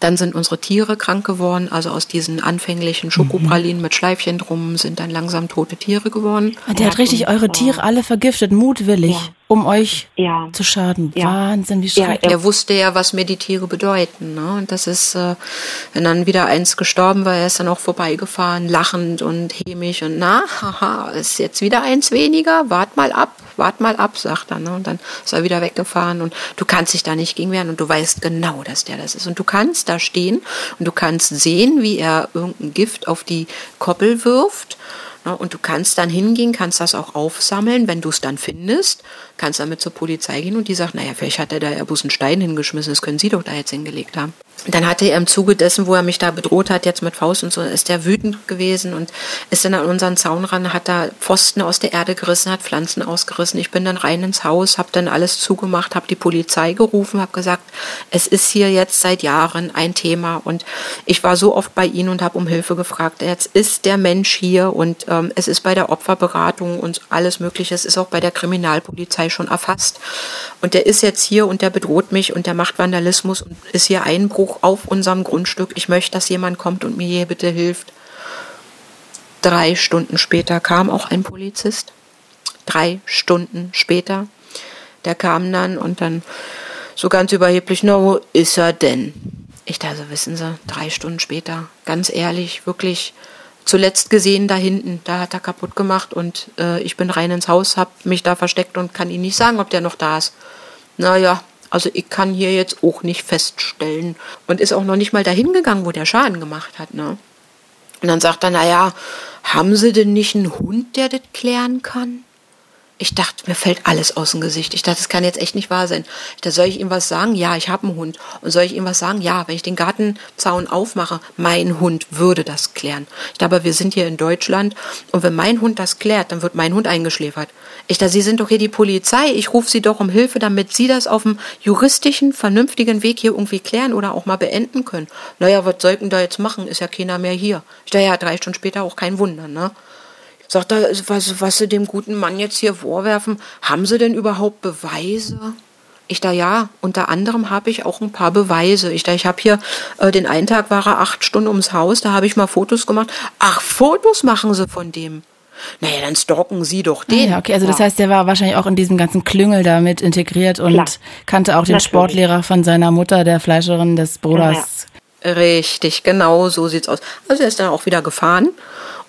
dann sind unsere Tiere krank geworden, also aus diesen anfänglichen Schokopralinen mhm. mit Schleifchen drum sind dann langsam tote Tiere geworden. Ah, der hat richtig eure Tiere alle vergiftet, mutwillig, ja. Um euch ja. zu schaden. Ja. Wahnsinn, wie schrecklich. er wusste ja, was mir die Tiere bedeuten. Ne? Und das ist, äh, wenn dann wieder eins gestorben war, er ist dann auch vorbeigefahren, lachend und hämisch und na, haha, ist jetzt wieder eins weniger, wart mal ab wart mal ab, sagt er. Ne? Und dann ist er wieder weggefahren und du kannst dich da nicht gegen wehren und du weißt genau, dass der das ist. Und du kannst da stehen und du kannst sehen, wie er irgendein Gift auf die Koppel wirft. Ne? Und du kannst dann hingehen, kannst das auch aufsammeln, wenn du es dann findest, kannst damit zur Polizei gehen und die sagt, naja, vielleicht hat er da ja bloß einen Stein hingeschmissen, das können sie doch da jetzt hingelegt haben. Dann hatte er im Zuge dessen, wo er mich da bedroht hat, jetzt mit Faust und so, ist der wütend gewesen und ist dann an unseren Zaun ran, hat da Pfosten aus der Erde gerissen, hat Pflanzen ausgerissen. Ich bin dann rein ins Haus, habe dann alles zugemacht, habe die Polizei gerufen, habe gesagt, es ist hier jetzt seit Jahren ein Thema und ich war so oft bei Ihnen und habe um Hilfe gefragt. Jetzt ist der Mensch hier und ähm, es ist bei der Opferberatung und alles Mögliche, es ist auch bei der Kriminalpolizei schon erfasst und der ist jetzt hier und der bedroht mich und der macht Vandalismus und ist hier Einbruch auf unserem Grundstück. Ich möchte, dass jemand kommt und mir hier bitte hilft. Drei Stunden später kam auch ein Polizist. Drei Stunden später. Der kam dann und dann so ganz überheblich, na, wo ist er denn? Ich dachte, wissen Sie, drei Stunden später, ganz ehrlich, wirklich zuletzt gesehen da hinten, da hat er kaputt gemacht und äh, ich bin rein ins Haus, hab mich da versteckt und kann Ihnen nicht sagen, ob der noch da ist. Naja, also ich kann hier jetzt auch nicht feststellen und ist auch noch nicht mal dahin gegangen, wo der Schaden gemacht hat. Ne? Und dann sagt er, naja, haben Sie denn nicht einen Hund, der das klären kann? Ich dachte, mir fällt alles aus dem Gesicht. Ich dachte, das kann jetzt echt nicht wahr sein. Da soll ich ihm was sagen? Ja, ich habe einen Hund. Und soll ich ihm was sagen? Ja, wenn ich den Gartenzaun aufmache, mein Hund würde das klären. Ich dachte, aber wir sind hier in Deutschland und wenn mein Hund das klärt, dann wird mein Hund eingeschläfert. Ich dachte, Sie sind doch hier die Polizei. Ich rufe Sie doch um Hilfe, damit Sie das auf dem juristischen, vernünftigen Weg hier irgendwie klären oder auch mal beenden können. Naja, was sollten da jetzt machen? Ist ja keiner mehr hier. Ich dachte, ja, drei Stunden später auch kein Wunder, ne? Sagt er, was, was Sie dem guten Mann jetzt hier vorwerfen, haben Sie denn überhaupt Beweise? Ich da ja, unter anderem habe ich auch ein paar Beweise. Ich da, ich habe hier äh, den einen Tag war er acht Stunden ums Haus, da habe ich mal Fotos gemacht. Ach, Fotos machen Sie von dem. Naja, dann stalken Sie doch den. Ah, ja, okay, also das heißt, der war wahrscheinlich auch in diesem ganzen Klüngel damit integriert und Klar. kannte auch den Natürlich. Sportlehrer von seiner Mutter, der Fleischerin des Bruders. Ja. Richtig, genau so sieht's aus. Also er ist dann auch wieder gefahren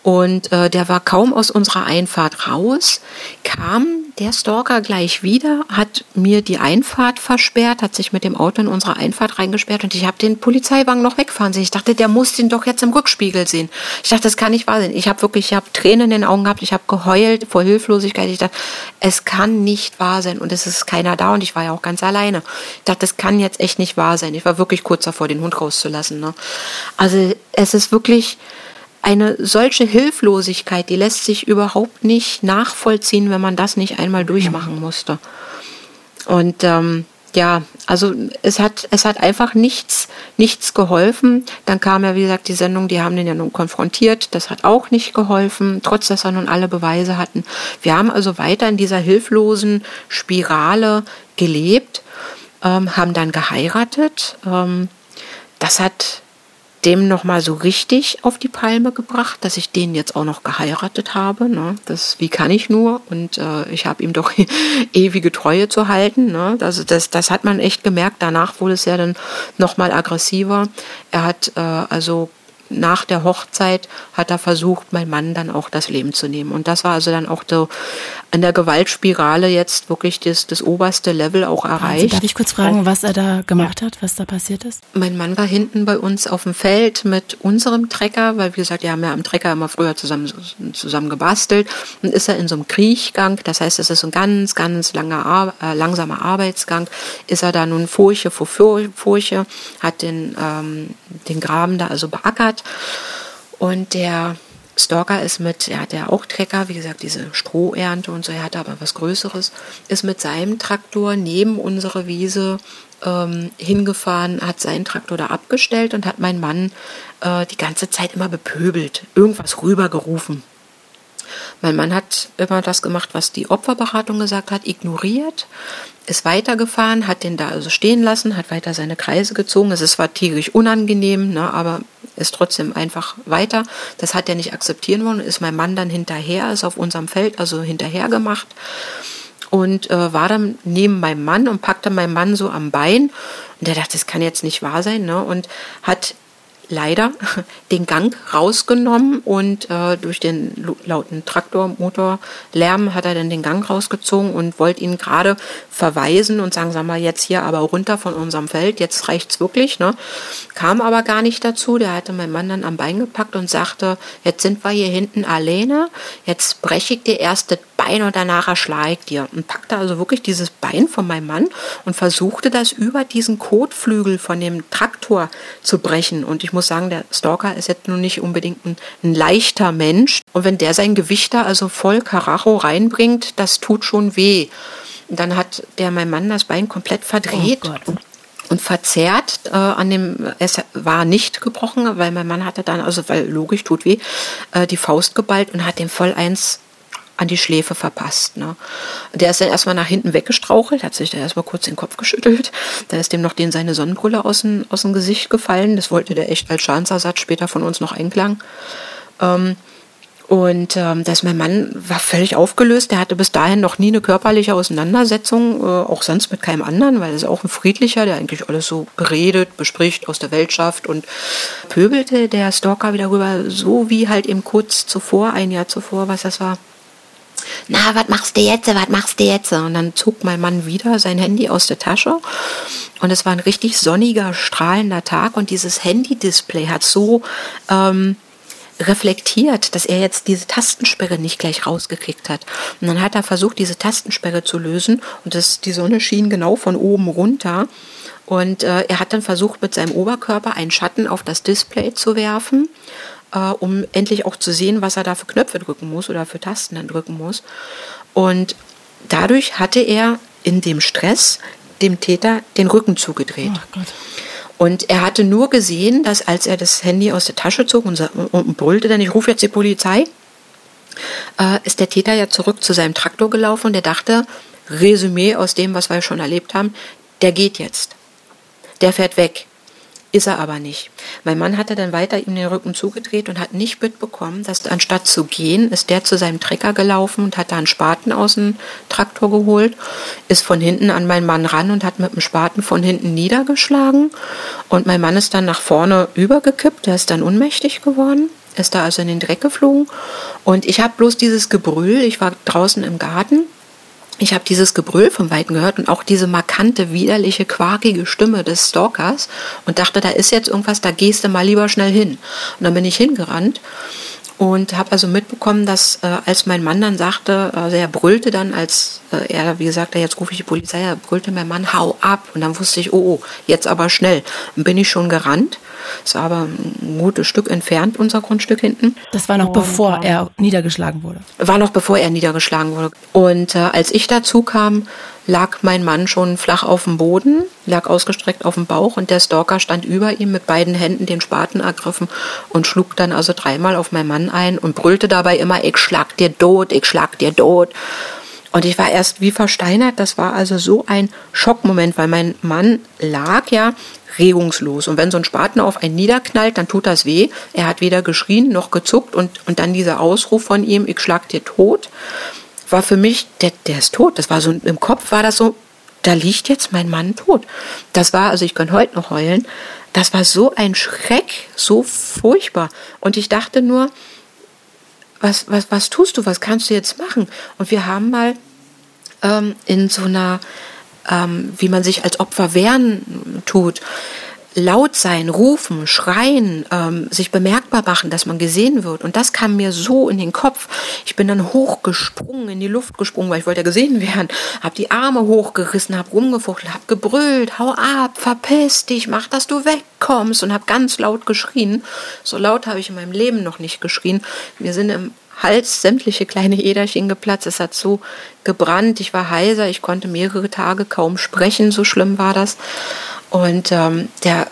und äh, der war kaum aus unserer Einfahrt raus, kam der Stalker gleich wieder, hat mir die Einfahrt versperrt, hat sich mit dem Auto in unsere Einfahrt reingesperrt und ich habe den Polizeiwagen noch wegfahren sehen. Ich dachte, der muss den doch jetzt im Rückspiegel sehen. Ich dachte, das kann nicht wahr sein. Ich habe wirklich, ich habe Tränen in den Augen gehabt, ich habe geheult vor Hilflosigkeit. Ich dachte, es kann nicht wahr sein und es ist keiner da und ich war ja auch ganz alleine. Ich dachte, das kann jetzt echt nicht wahr sein. Ich war wirklich kurz davor, den Hund rauszulassen. Ne? Also es ist wirklich eine solche Hilflosigkeit, die lässt sich überhaupt nicht nachvollziehen, wenn man das nicht einmal durchmachen musste. Und ähm, ja, also es hat, es hat einfach nichts, nichts geholfen. Dann kam ja, wie gesagt, die Sendung, die haben den ja nun konfrontiert. Das hat auch nicht geholfen, trotz dass wir nun alle Beweise hatten. Wir haben also weiter in dieser hilflosen Spirale gelebt, ähm, haben dann geheiratet. Ähm, das hat dem nochmal so richtig auf die Palme gebracht, dass ich den jetzt auch noch geheiratet habe. Ne? Das, wie kann ich nur? Und äh, ich habe ihm doch ewige Treue zu halten. Ne? Also das, das hat man echt gemerkt. Danach wurde es ja dann nochmal aggressiver. Er hat äh, also nach der Hochzeit hat er versucht, mein Mann dann auch das Leben zu nehmen. Und das war also dann auch so an der Gewaltspirale jetzt wirklich das, das oberste Level auch erreicht. Also darf ich kurz fragen, was er da gemacht hat, was da passiert ist? Mein Mann war hinten bei uns auf dem Feld mit unserem Trecker, weil wie gesagt, wir haben ja am Trecker immer früher zusammen, zusammen gebastelt und ist er in so einem Kriechgang, das heißt, es ist ein ganz, ganz langer, äh, langsamer Arbeitsgang, ist er da nun Furche vor Furche, hat den, ähm, den Graben da also beackert und der Stalker ist mit, er hat ja auch Trecker, wie gesagt, diese Strohernte und so, er hat aber was Größeres, ist mit seinem Traktor neben unsere Wiese ähm, hingefahren, hat seinen Traktor da abgestellt und hat meinen Mann äh, die ganze Zeit immer bepöbelt, irgendwas rübergerufen. Mein Mann hat immer das gemacht, was die Opferberatung gesagt hat, ignoriert, ist weitergefahren, hat den da also stehen lassen, hat weiter seine Kreise gezogen. Es ist zwar tierisch unangenehm, ne, aber ist trotzdem einfach weiter. Das hat er nicht akzeptieren wollen, ist mein Mann dann hinterher, ist auf unserem Feld also hinterher gemacht und äh, war dann neben meinem Mann und packte meinen Mann so am Bein und der dachte, das kann jetzt nicht wahr sein, ne? Und hat leider den Gang rausgenommen und äh, durch den lauten Traktormotorlärm hat er dann den Gang rausgezogen und wollte ihn gerade verweisen und sagen, sagen wir jetzt hier aber runter von unserem Feld, jetzt reicht's wirklich. Ne? Kam aber gar nicht dazu. Der hatte meinen Mann dann am Bein gepackt und sagte, jetzt sind wir hier hinten alleine, jetzt breche ich dir erst das Bein und danach erschlage ich dir. Und packte also wirklich dieses Bein von meinem Mann und versuchte das über diesen Kotflügel von dem Traktor zu brechen. Und ich muss sagen, der Stalker ist jetzt nun nicht unbedingt ein, ein leichter Mensch. Und wenn der sein Gewicht da also voll Karacho reinbringt, das tut schon weh. Und dann hat der mein Mann das Bein komplett verdreht. Oh und verzerrt äh, an dem, es war nicht gebrochen, weil mein Mann hatte dann, also weil logisch tut weh, äh, die Faust geballt und hat dem voll eins an die Schläfe verpasst. Ne? Der ist dann erstmal nach hinten weggestrauchelt, hat sich da erstmal kurz den Kopf geschüttelt. Da ist dem noch den seine Sonnenbrille aus dem, aus dem Gesicht gefallen. Das wollte der echt als Schadensersatz später von uns noch einklang. Ähm, und ähm, dass mein Mann war völlig aufgelöst. Der hatte bis dahin noch nie eine körperliche Auseinandersetzung, äh, auch sonst mit keinem anderen, weil er ist auch ein friedlicher, der eigentlich alles so beredet, bespricht, aus der Welt schafft und pöbelte der Stalker wieder rüber, so wie halt eben kurz zuvor, ein Jahr zuvor, was das war, na, was machst du jetzt, was machst du jetzt? Und dann zog mein Mann wieder sein Handy aus der Tasche und es war ein richtig sonniger, strahlender Tag und dieses Handy-Display hat so ähm, reflektiert, dass er jetzt diese Tastensperre nicht gleich rausgekriegt hat. Und dann hat er versucht, diese Tastensperre zu lösen und das, die Sonne schien genau von oben runter. Und äh, er hat dann versucht, mit seinem Oberkörper einen Schatten auf das Display zu werfen äh, um endlich auch zu sehen, was er da für Knöpfe drücken muss oder für Tasten dann drücken muss. Und dadurch hatte er in dem Stress dem Täter den Rücken zugedreht. Oh und er hatte nur gesehen, dass als er das Handy aus der Tasche zog und, und brüllte dann, ich rufe jetzt die Polizei, äh, ist der Täter ja zurück zu seinem Traktor gelaufen und der dachte, Resümee aus dem, was wir schon erlebt haben, der geht jetzt. Der fährt weg. Ist er aber nicht. Mein Mann hatte dann weiter ihm den Rücken zugedreht und hat nicht mitbekommen, dass anstatt zu gehen, ist der zu seinem Trecker gelaufen und hat da einen Spaten aus dem Traktor geholt, ist von hinten an meinen Mann ran und hat mit dem Spaten von hinten niedergeschlagen. Und mein Mann ist dann nach vorne übergekippt, der ist dann ohnmächtig geworden ist da also in den Dreck geflogen. Und ich habe bloß dieses Gebrüll, ich war draußen im Garten ich habe dieses Gebrüll vom Weiten gehört und auch diese markante, widerliche, quakige Stimme des Stalkers und dachte, da ist jetzt irgendwas, da gehst du mal lieber schnell hin. Und dann bin ich hingerannt und habe also mitbekommen, dass äh, als mein Mann dann sagte, also er brüllte dann, als äh, er, wie gesagt, jetzt rufe ich die Polizei, er brüllte mein Mann, hau ab. Und dann wusste ich, oh, oh jetzt aber schnell. Dann bin ich schon gerannt. Es war aber ein gutes Stück entfernt, unser Grundstück hinten. Das war noch und, bevor er niedergeschlagen wurde. War noch bevor er niedergeschlagen wurde. Und äh, als ich dazu kam, lag mein Mann schon flach auf dem Boden, lag ausgestreckt auf dem Bauch und der Stalker stand über ihm mit beiden Händen den Spaten ergriffen und schlug dann also dreimal auf meinen Mann ein und brüllte dabei immer, ich schlag dir tot, ich schlag dir tot. Und ich war erst wie versteinert. Das war also so ein Schockmoment, weil mein Mann lag ja regungslos. Und wenn so ein Spaten auf einen niederknallt, dann tut das weh. Er hat weder geschrien noch gezuckt und, und dann dieser Ausruf von ihm, ich schlag dir tot war für mich, der, der ist tot. Das war so, im Kopf war das so, da liegt jetzt mein Mann tot. Das war, also ich kann heute noch heulen, das war so ein Schreck, so furchtbar. Und ich dachte nur, was, was, was tust du, was kannst du jetzt machen? Und wir haben mal ähm, in so einer, ähm, wie man sich als Opfer wehren tut, laut sein, rufen, schreien, ähm, sich bemerkbar machen, dass man gesehen wird. Und das kam mir so in den Kopf. Ich bin dann hochgesprungen, in die Luft gesprungen, weil ich wollte ja gesehen werden. Hab die Arme hochgerissen, hab rumgefuchtelt, hab gebrüllt, hau ab, verpiss dich, mach, dass du wegkommst und hab ganz laut geschrien. So laut habe ich in meinem Leben noch nicht geschrien. Wir sind im Hals sämtliche kleine Äderchen geplatzt. Es hat so gebrannt. Ich war heiser. Ich konnte mehrere Tage kaum sprechen. So schlimm war das. Und ähm, der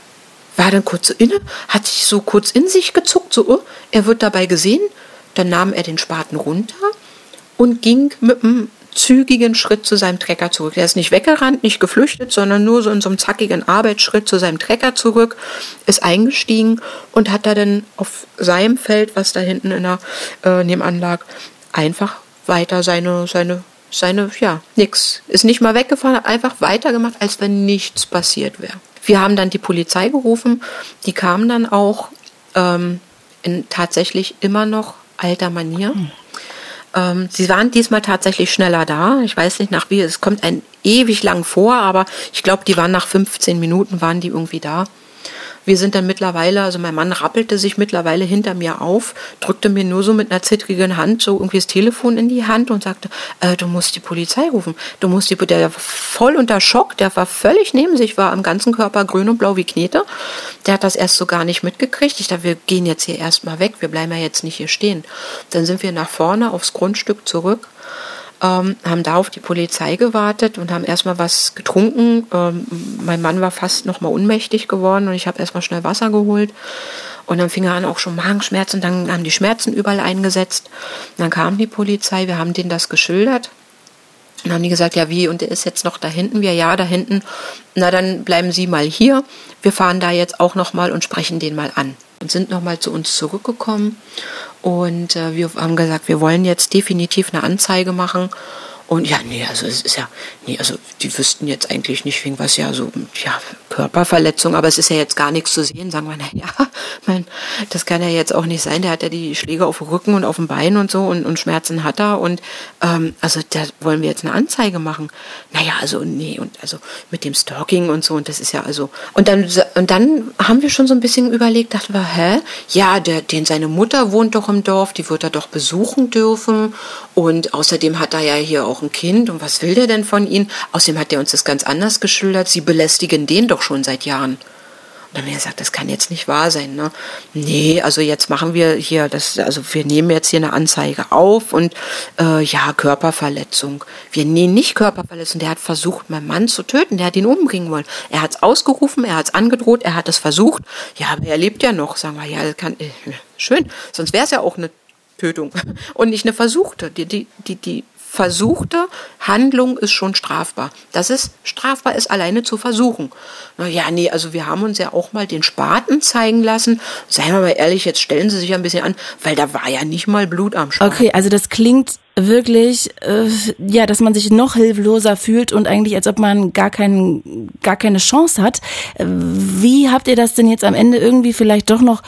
war dann kurz inne, hat sich so kurz in sich gezuckt, so, oh, er wird dabei gesehen. Dann nahm er den Spaten runter und ging mit einem zügigen Schritt zu seinem Trecker zurück. Er ist nicht weggerannt, nicht geflüchtet, sondern nur so in so einem zackigen Arbeitsschritt zu seinem Trecker zurück, ist eingestiegen und hat da dann auf seinem Feld, was da hinten in der äh, nebenan lag, einfach weiter seine, seine seine, ja, nix. Ist nicht mal weggefahren, hat einfach weitergemacht, als wenn nichts passiert wäre. Wir haben dann die Polizei gerufen. Die kamen dann auch ähm, in tatsächlich immer noch alter Manier. Hm. Ähm, sie waren diesmal tatsächlich schneller da. Ich weiß nicht nach wie, es kommt ein ewig lang vor, aber ich glaube, die waren nach 15 Minuten waren die irgendwie da. Wir sind dann mittlerweile, also mein Mann rappelte sich mittlerweile hinter mir auf, drückte mir nur so mit einer zittrigen Hand so irgendwie das Telefon in die Hand und sagte, äh, du musst die Polizei rufen. Du musst die, der war voll unter Schock, der war völlig neben sich, war am ganzen Körper grün und blau wie Knete. Der hat das erst so gar nicht mitgekriegt. Ich dachte, wir gehen jetzt hier erstmal weg, wir bleiben ja jetzt nicht hier stehen. Dann sind wir nach vorne aufs Grundstück zurück ähm, haben da auf die Polizei gewartet und haben erstmal was getrunken. Ähm, mein Mann war fast noch mal ohnmächtig geworden und ich habe erstmal schnell Wasser geholt. Und dann fing er an auch schon Magenschmerzen, dann haben die Schmerzen überall eingesetzt. Dann kam die Polizei, wir haben denen das geschildert. Und haben die gesagt, ja wie, und der ist jetzt noch da hinten? Wir, ja, da hinten. Na, dann bleiben Sie mal hier. Wir fahren da jetzt auch noch mal und sprechen den mal an. Und sind noch mal zu uns zurückgekommen und äh, wir haben gesagt, wir wollen jetzt definitiv eine Anzeige machen. Und ja, nee, also es ist ja, nee, also die wüssten jetzt eigentlich nicht wegen was ja so, ja, Körperverletzung, aber es ist ja jetzt gar nichts zu sehen, sagen wir, na ja, mein, das kann ja jetzt auch nicht sein, der hat ja die Schläge auf dem Rücken und auf dem Bein und so und, und Schmerzen hat er und ähm, also da wollen wir jetzt eine Anzeige machen. Naja, also nee, und also mit dem Stalking und so und das ist ja also und dann und dann haben wir schon so ein bisschen überlegt, dachten wir, hä? Ja, der, den seine Mutter wohnt doch im Dorf, die wird er doch besuchen dürfen und außerdem hat er ja hier auch ein Kind und was will der denn von ihnen? Außerdem hat er uns das ganz anders geschildert. Sie belästigen den doch schon seit Jahren. Und dann wir gesagt, das kann jetzt nicht wahr sein. Ne? Nee, also jetzt machen wir hier das, also wir nehmen jetzt hier eine Anzeige auf und äh, ja, Körperverletzung. Wir nehmen nicht Körperverletzung, der hat versucht, meinen Mann zu töten, der hat ihn umbringen wollen. Er hat es ausgerufen, er hat es angedroht, er hat es versucht. Ja, aber er lebt ja noch, sagen wir, ja, kann, äh, schön, sonst wäre es ja auch eine Tötung und nicht eine versuchte. Die, die, die, die versuchte Handlung ist schon strafbar. Das ist strafbar, ist alleine zu versuchen. Na ja, nee, also wir haben uns ja auch mal den Spaten zeigen lassen. Seien wir mal ehrlich, jetzt stellen Sie sich ein bisschen an, weil da war ja nicht mal Blut am Spaten. Okay, also das klingt wirklich, äh, ja, dass man sich noch hilfloser fühlt und eigentlich, als ob man gar, kein, gar keine Chance hat. Wie habt ihr das denn jetzt am Ende irgendwie vielleicht doch noch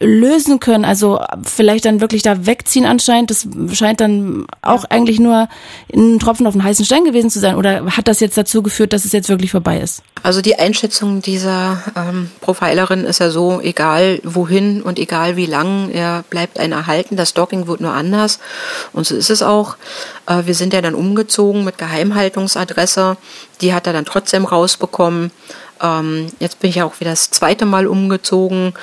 lösen können. Also vielleicht dann wirklich da wegziehen anscheinend. Das scheint dann auch eigentlich nur ein Tropfen auf den heißen Stein gewesen zu sein. Oder hat das jetzt dazu geführt, dass es jetzt wirklich vorbei ist? Also die Einschätzung dieser ähm, Profilerin ist ja so, egal wohin und egal wie lang, er bleibt ein erhalten. Das Stalking wird nur anders. Und so ist es auch. Äh, wir sind ja dann umgezogen mit Geheimhaltungsadresse. Die hat er dann trotzdem rausbekommen. Ähm, jetzt bin ich ja auch wieder das zweite Mal umgezogen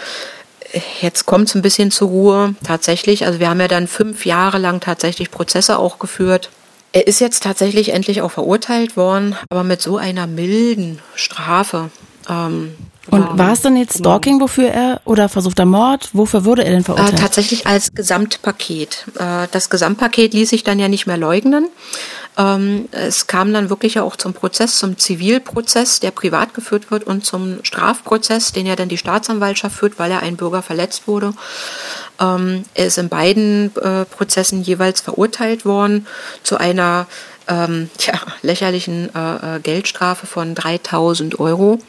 jetzt kommt es ein bisschen zur Ruhe, tatsächlich. Also wir haben ja dann fünf Jahre lang tatsächlich Prozesse auch geführt. Er ist jetzt tatsächlich endlich auch verurteilt worden, aber mit so einer milden Strafe. Ähm, und war es dann jetzt Stalking, wofür er, oder versuchter Mord? Wofür wurde er denn verurteilt? Äh, tatsächlich als Gesamtpaket. Äh, das Gesamtpaket ließ sich dann ja nicht mehr leugnen. Ähm, es kam dann wirklich auch zum Prozess, zum Zivilprozess, der privat geführt wird und zum Strafprozess, den ja dann die Staatsanwaltschaft führt, weil er ein Bürger verletzt wurde. Ähm, er ist in beiden äh, Prozessen jeweils verurteilt worden zu einer ähm, tja, lächerlichen äh, äh Geldstrafe von 3000 Euro.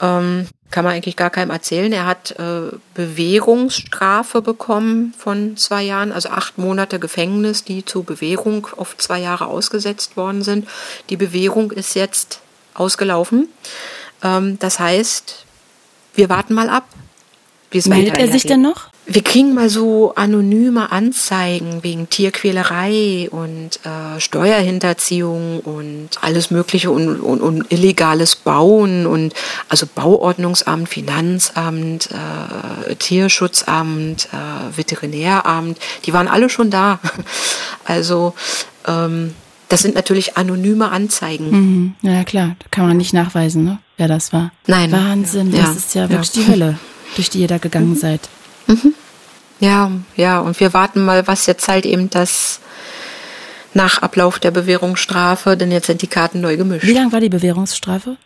Ähm, kann man eigentlich gar keinem erzählen. Er hat äh, Bewährungsstrafe bekommen von zwei Jahren, also acht Monate Gefängnis, die zur Bewährung auf zwei Jahre ausgesetzt worden sind. Die Bewährung ist jetzt ausgelaufen. Ähm, das heißt, wir warten mal ab. Meldet er sich denn noch? Wir kriegen mal so anonyme Anzeigen wegen Tierquälerei und äh, Steuerhinterziehung und alles Mögliche und, und, und, illegales Bauen und also Bauordnungsamt, Finanzamt, äh, Tierschutzamt, äh, Veterinäramt, die waren alle schon da. Also ähm, das sind natürlich anonyme Anzeigen. Mhm. Ja klar, da kann man nicht nachweisen, ne? wer das war. Nein. Wahnsinn, das ja. ist ja wirklich ja. die Hölle, durch die ihr da gegangen mhm. seid. Mhm. Ja, ja, und wir warten mal, was jetzt halt eben das nach Ablauf der Bewährungsstrafe, denn jetzt sind die Karten neu gemischt. Wie lang war die Bewährungsstrafe?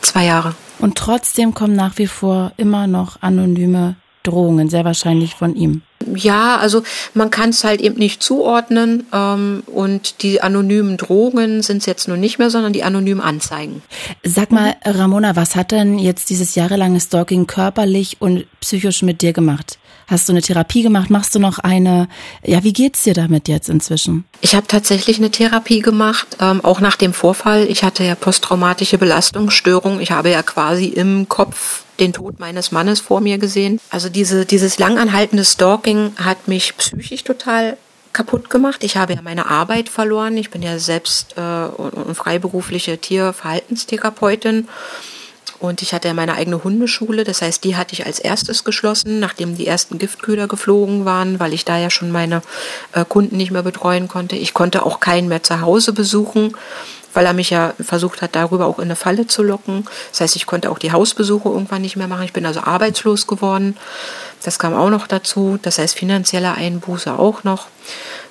Zwei Jahre. Und trotzdem kommen nach wie vor immer noch anonyme Drohungen, sehr wahrscheinlich von ihm. Ja, also man kann es halt eben nicht zuordnen ähm, und die anonymen Drohungen sind es jetzt nur nicht mehr, sondern die anonymen Anzeigen. Sag mal, Ramona, was hat denn jetzt dieses jahrelange Stalking körperlich und psychisch mit dir gemacht? Hast du eine Therapie gemacht? Machst du noch eine? Ja, wie geht's dir damit jetzt inzwischen? Ich habe tatsächlich eine Therapie gemacht, ähm, auch nach dem Vorfall. Ich hatte ja posttraumatische Belastungsstörung. Ich habe ja quasi im Kopf den Tod meines Mannes vor mir gesehen. Also diese, dieses langanhaltende Stalking hat mich psychisch total kaputt gemacht. Ich habe ja meine Arbeit verloren. Ich bin ja selbst äh, freiberufliche Tierverhaltenstherapeutin und ich hatte ja meine eigene Hundeschule, das heißt, die hatte ich als erstes geschlossen, nachdem die ersten Giftköder geflogen waren, weil ich da ja schon meine äh, Kunden nicht mehr betreuen konnte. Ich konnte auch keinen mehr zu Hause besuchen, weil er mich ja versucht hat, darüber auch in eine Falle zu locken. Das heißt, ich konnte auch die Hausbesuche irgendwann nicht mehr machen. Ich bin also arbeitslos geworden. Das kam auch noch dazu. Das heißt, finanzielle Einbuße auch noch.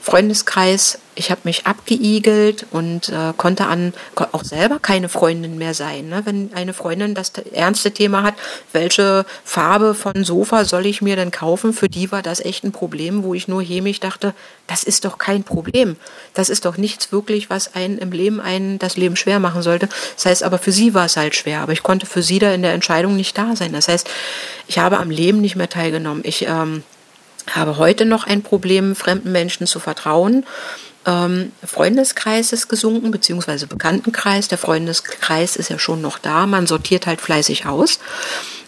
Freundeskreis ich habe mich abgeigelt und äh, konnte an auch selber keine Freundin mehr sein. Ne? Wenn eine Freundin das ernste Thema hat, welche Farbe von Sofa soll ich mir denn kaufen? Für die war das echt ein Problem, wo ich nur hämig dachte, das ist doch kein Problem. Das ist doch nichts wirklich, was einen im Leben einen das Leben schwer machen sollte. Das heißt, aber für sie war es halt schwer. Aber ich konnte für sie da in der Entscheidung nicht da sein. Das heißt, ich habe am Leben nicht mehr teilgenommen. Ich ähm, habe heute noch ein Problem, fremden Menschen zu vertrauen ähm, Freundeskreis ist gesunken, beziehungsweise Bekanntenkreis. Der Freundeskreis ist ja schon noch da. Man sortiert halt fleißig aus.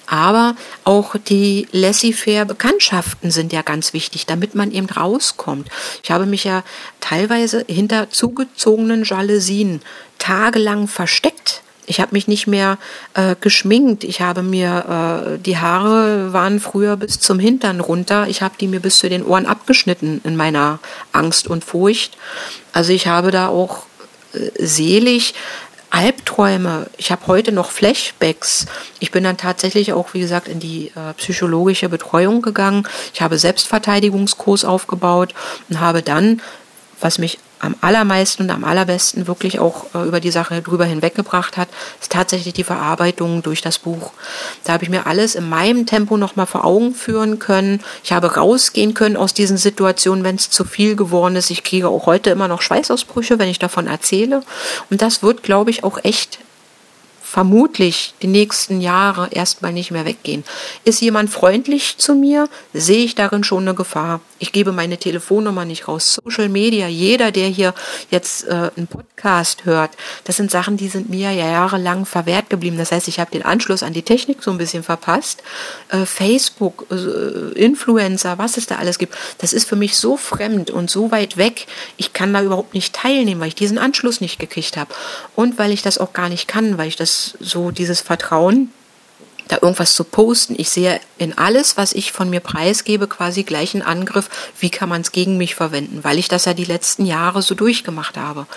Aber auch die laissez-faire Bekanntschaften sind ja ganz wichtig, damit man eben rauskommt. Ich habe mich ja teilweise hinter zugezogenen Jalousien tagelang versteckt ich habe mich nicht mehr äh, geschminkt. Ich habe mir, äh, die Haare waren früher bis zum Hintern runter. Ich habe die mir bis zu den Ohren abgeschnitten in meiner Angst und Furcht. Also ich habe da auch äh, selig Albträume. Ich habe heute noch Flashbacks. Ich bin dann tatsächlich auch, wie gesagt, in die äh, psychologische Betreuung gegangen. Ich habe Selbstverteidigungskurs aufgebaut und habe dann, was mich am allermeisten und am allerbesten wirklich auch äh, über die Sache drüber hinweggebracht hat, ist tatsächlich die Verarbeitung durch das Buch. Da habe ich mir alles in meinem Tempo nochmal vor Augen führen können. Ich habe rausgehen können aus diesen Situationen, wenn es zu viel geworden ist. Ich kriege auch heute immer noch Schweißausbrüche, wenn ich davon erzähle. Und das wird, glaube ich, auch echt vermutlich die nächsten Jahre erstmal nicht mehr weggehen. Ist jemand freundlich zu mir, sehe ich darin schon eine Gefahr. Ich gebe meine Telefonnummer nicht raus. Social Media, jeder, der hier jetzt äh, einen Podcast hört, das sind Sachen, die sind mir ja jahrelang verwehrt geblieben. Das heißt, ich habe den Anschluss an die Technik so ein bisschen verpasst. Äh, Facebook, äh, Influencer, was es da alles gibt, das ist für mich so fremd und so weit weg. Ich kann da überhaupt nicht teilnehmen, weil ich diesen Anschluss nicht gekriegt habe. Und weil ich das auch gar nicht kann, weil ich das so, dieses Vertrauen da irgendwas zu posten. Ich sehe in alles, was ich von mir preisgebe, quasi gleich einen Angriff, wie kann man es gegen mich verwenden, weil ich das ja die letzten Jahre so durchgemacht habe.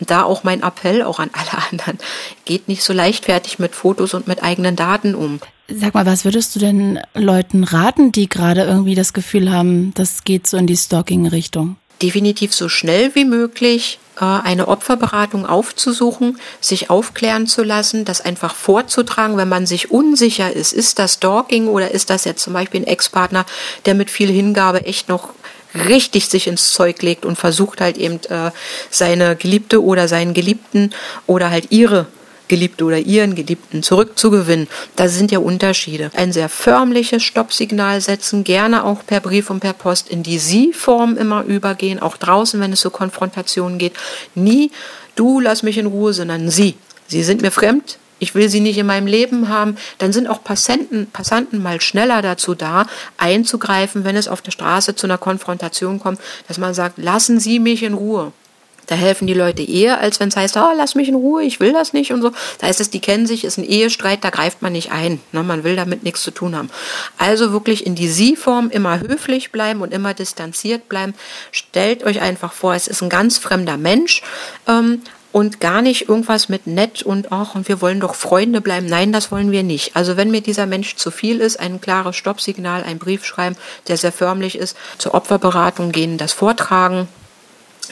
Und da auch mein Appell auch an alle anderen, geht nicht so leichtfertig mit Fotos und mit eigenen Daten um. Sag mal, was würdest du denn Leuten raten, die gerade irgendwie das Gefühl haben, das geht so in die Stalking-Richtung? Definitiv so schnell wie möglich äh, eine Opferberatung aufzusuchen, sich aufklären zu lassen, das einfach vorzutragen, wenn man sich unsicher ist, ist das Stalking oder ist das jetzt zum Beispiel ein Ex-Partner, der mit viel Hingabe echt noch richtig sich ins Zeug legt und versucht halt eben äh, seine Geliebte oder seinen Geliebten oder halt ihre Geliebte oder ihren Geliebten zurückzugewinnen. Da sind ja Unterschiede. Ein sehr förmliches Stoppsignal setzen, gerne auch per Brief und per Post in die Sie-Form immer übergehen, auch draußen, wenn es so Konfrontationen geht. Nie du lass mich in Ruhe, sondern Sie. Sie sind mir fremd, ich will sie nicht in meinem Leben haben, dann sind auch Passanten, Passanten mal schneller dazu da, einzugreifen, wenn es auf der Straße zu einer Konfrontation kommt, dass man sagt, lassen Sie mich in Ruhe. Da helfen die Leute eher, als wenn es heißt, oh, lass mich in Ruhe, ich will das nicht und so. Da heißt es, die kennen sich, ist ein Ehestreit, da greift man nicht ein. Ne? Man will damit nichts zu tun haben. Also wirklich in die Sie-Form immer höflich bleiben und immer distanziert bleiben. Stellt euch einfach vor, es ist ein ganz fremder Mensch. Ähm, und gar nicht irgendwas mit nett und ach, und wir wollen doch Freunde bleiben. Nein, das wollen wir nicht. Also wenn mir dieser Mensch zu viel ist, ein klares Stoppsignal, ein Brief schreiben, der sehr förmlich ist, zur Opferberatung gehen, das vortragen,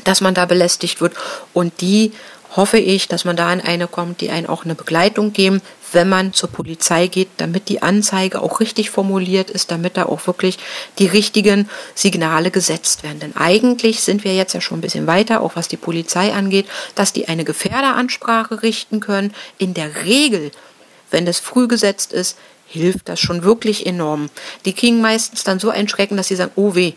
dass man da belästigt wird und die hoffe ich, dass man da in eine kommt, die einen auch eine Begleitung geben, wenn man zur Polizei geht, damit die Anzeige auch richtig formuliert ist, damit da auch wirklich die richtigen Signale gesetzt werden. Denn eigentlich sind wir jetzt ja schon ein bisschen weiter, auch was die Polizei angeht, dass die eine Gefährderansprache richten können. In der Regel, wenn das früh gesetzt ist, hilft das schon wirklich enorm. Die kriegen meistens dann so ein Schrecken, dass sie sagen, oh weh,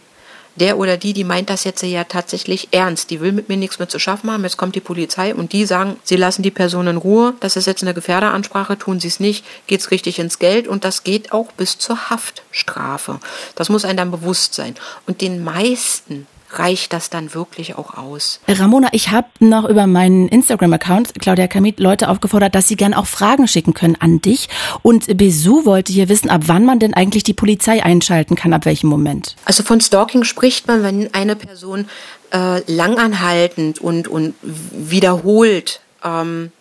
der oder die, die meint das jetzt ja tatsächlich ernst. Die will mit mir nichts mehr zu schaffen haben. Jetzt kommt die Polizei und die sagen, sie lassen die Person in Ruhe. Das ist jetzt eine Gefährderansprache, tun sie es nicht, geht es richtig ins Geld und das geht auch bis zur Haftstrafe. Das muss einem dann bewusst sein. Und den meisten reicht das dann wirklich auch aus. Ramona, ich habe noch über meinen Instagram-Account, Claudia Kamit, Leute aufgefordert, dass sie gerne auch Fragen schicken können an dich. Und Besu wollte hier wissen, ab wann man denn eigentlich die Polizei einschalten kann, ab welchem Moment. Also von Stalking spricht man, wenn eine Person äh, langanhaltend und, und wiederholt ähm,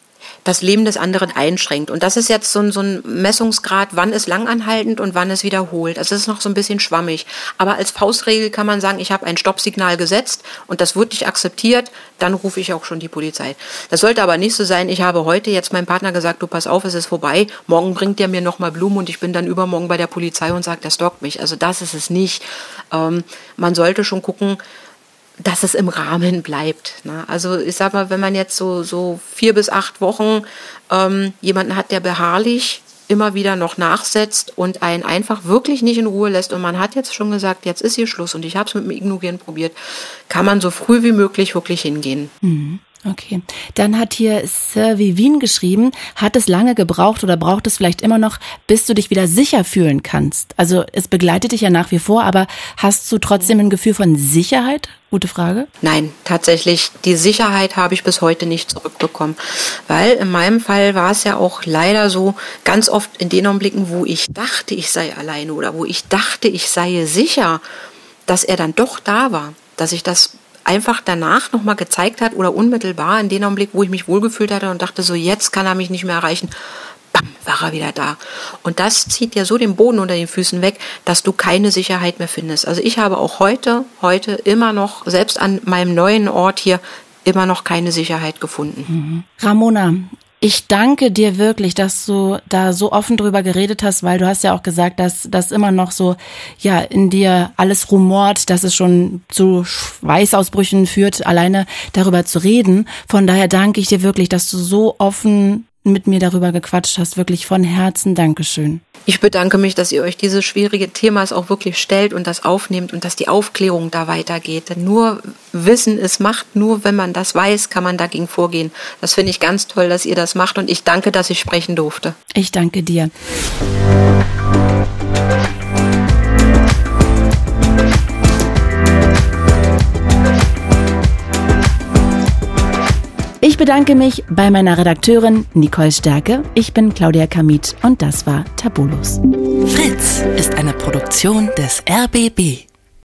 das Leben des anderen einschränkt. Und das ist jetzt so ein, so ein Messungsgrad, wann ist langanhaltend und wann ist wiederholt. Also das ist noch so ein bisschen schwammig. Aber als Faustregel kann man sagen, ich habe ein Stoppsignal gesetzt und das wird nicht akzeptiert, dann rufe ich auch schon die Polizei. Das sollte aber nicht so sein, ich habe heute jetzt meinem Partner gesagt, du pass auf, es ist vorbei, morgen bringt der mir nochmal Blumen und ich bin dann übermorgen bei der Polizei und sagt, der stalkt mich. Also das ist es nicht. Ähm, man sollte schon gucken, dass es im Rahmen bleibt. Ne? Also ich sag mal, wenn man jetzt so, so vier bis acht Wochen ähm, jemanden hat, der beharrlich immer wieder noch nachsetzt und einen einfach wirklich nicht in Ruhe lässt und man hat jetzt schon gesagt, jetzt ist hier Schluss und ich habe es mit dem Ignorieren probiert, kann man so früh wie möglich wirklich hingehen. Mhm. Okay. Dann hat hier Sir Vivin geschrieben, hat es lange gebraucht oder braucht es vielleicht immer noch, bis du dich wieder sicher fühlen kannst? Also es begleitet dich ja nach wie vor, aber hast du trotzdem ein Gefühl von Sicherheit? Gute Frage. Nein, tatsächlich, die Sicherheit habe ich bis heute nicht zurückbekommen. Weil in meinem Fall war es ja auch leider so, ganz oft in den Augenblicken, wo ich dachte, ich sei alleine oder wo ich dachte, ich sei sicher, dass er dann doch da war, dass ich das einfach danach nochmal gezeigt hat oder unmittelbar in dem Augenblick, wo ich mich wohlgefühlt hatte und dachte, so jetzt kann er mich nicht mehr erreichen, bam, war er wieder da. Und das zieht dir so den Boden unter den Füßen weg, dass du keine Sicherheit mehr findest. Also ich habe auch heute, heute immer noch, selbst an meinem neuen Ort hier, immer noch keine Sicherheit gefunden. Mhm. Ramona, ich danke dir wirklich, dass du da so offen drüber geredet hast, weil du hast ja auch gesagt, dass das immer noch so, ja, in dir alles rumort, dass es schon zu Schweißausbrüchen führt, alleine darüber zu reden. Von daher danke ich dir wirklich, dass du so offen mit mir darüber gequatscht hast. Wirklich von Herzen Dankeschön. Ich bedanke mich, dass ihr euch dieses schwierige Themas auch wirklich stellt und das aufnehmt und dass die Aufklärung da weitergeht. Denn nur Wissen ist Macht, nur wenn man das weiß, kann man dagegen vorgehen. Das finde ich ganz toll, dass ihr das macht und ich danke, dass ich sprechen durfte. Ich danke dir. Bedanke mich bei meiner Redakteurin Nicole Stärke. Ich bin Claudia Kamit und das war Tabulos. Fritz ist eine Produktion des RBB.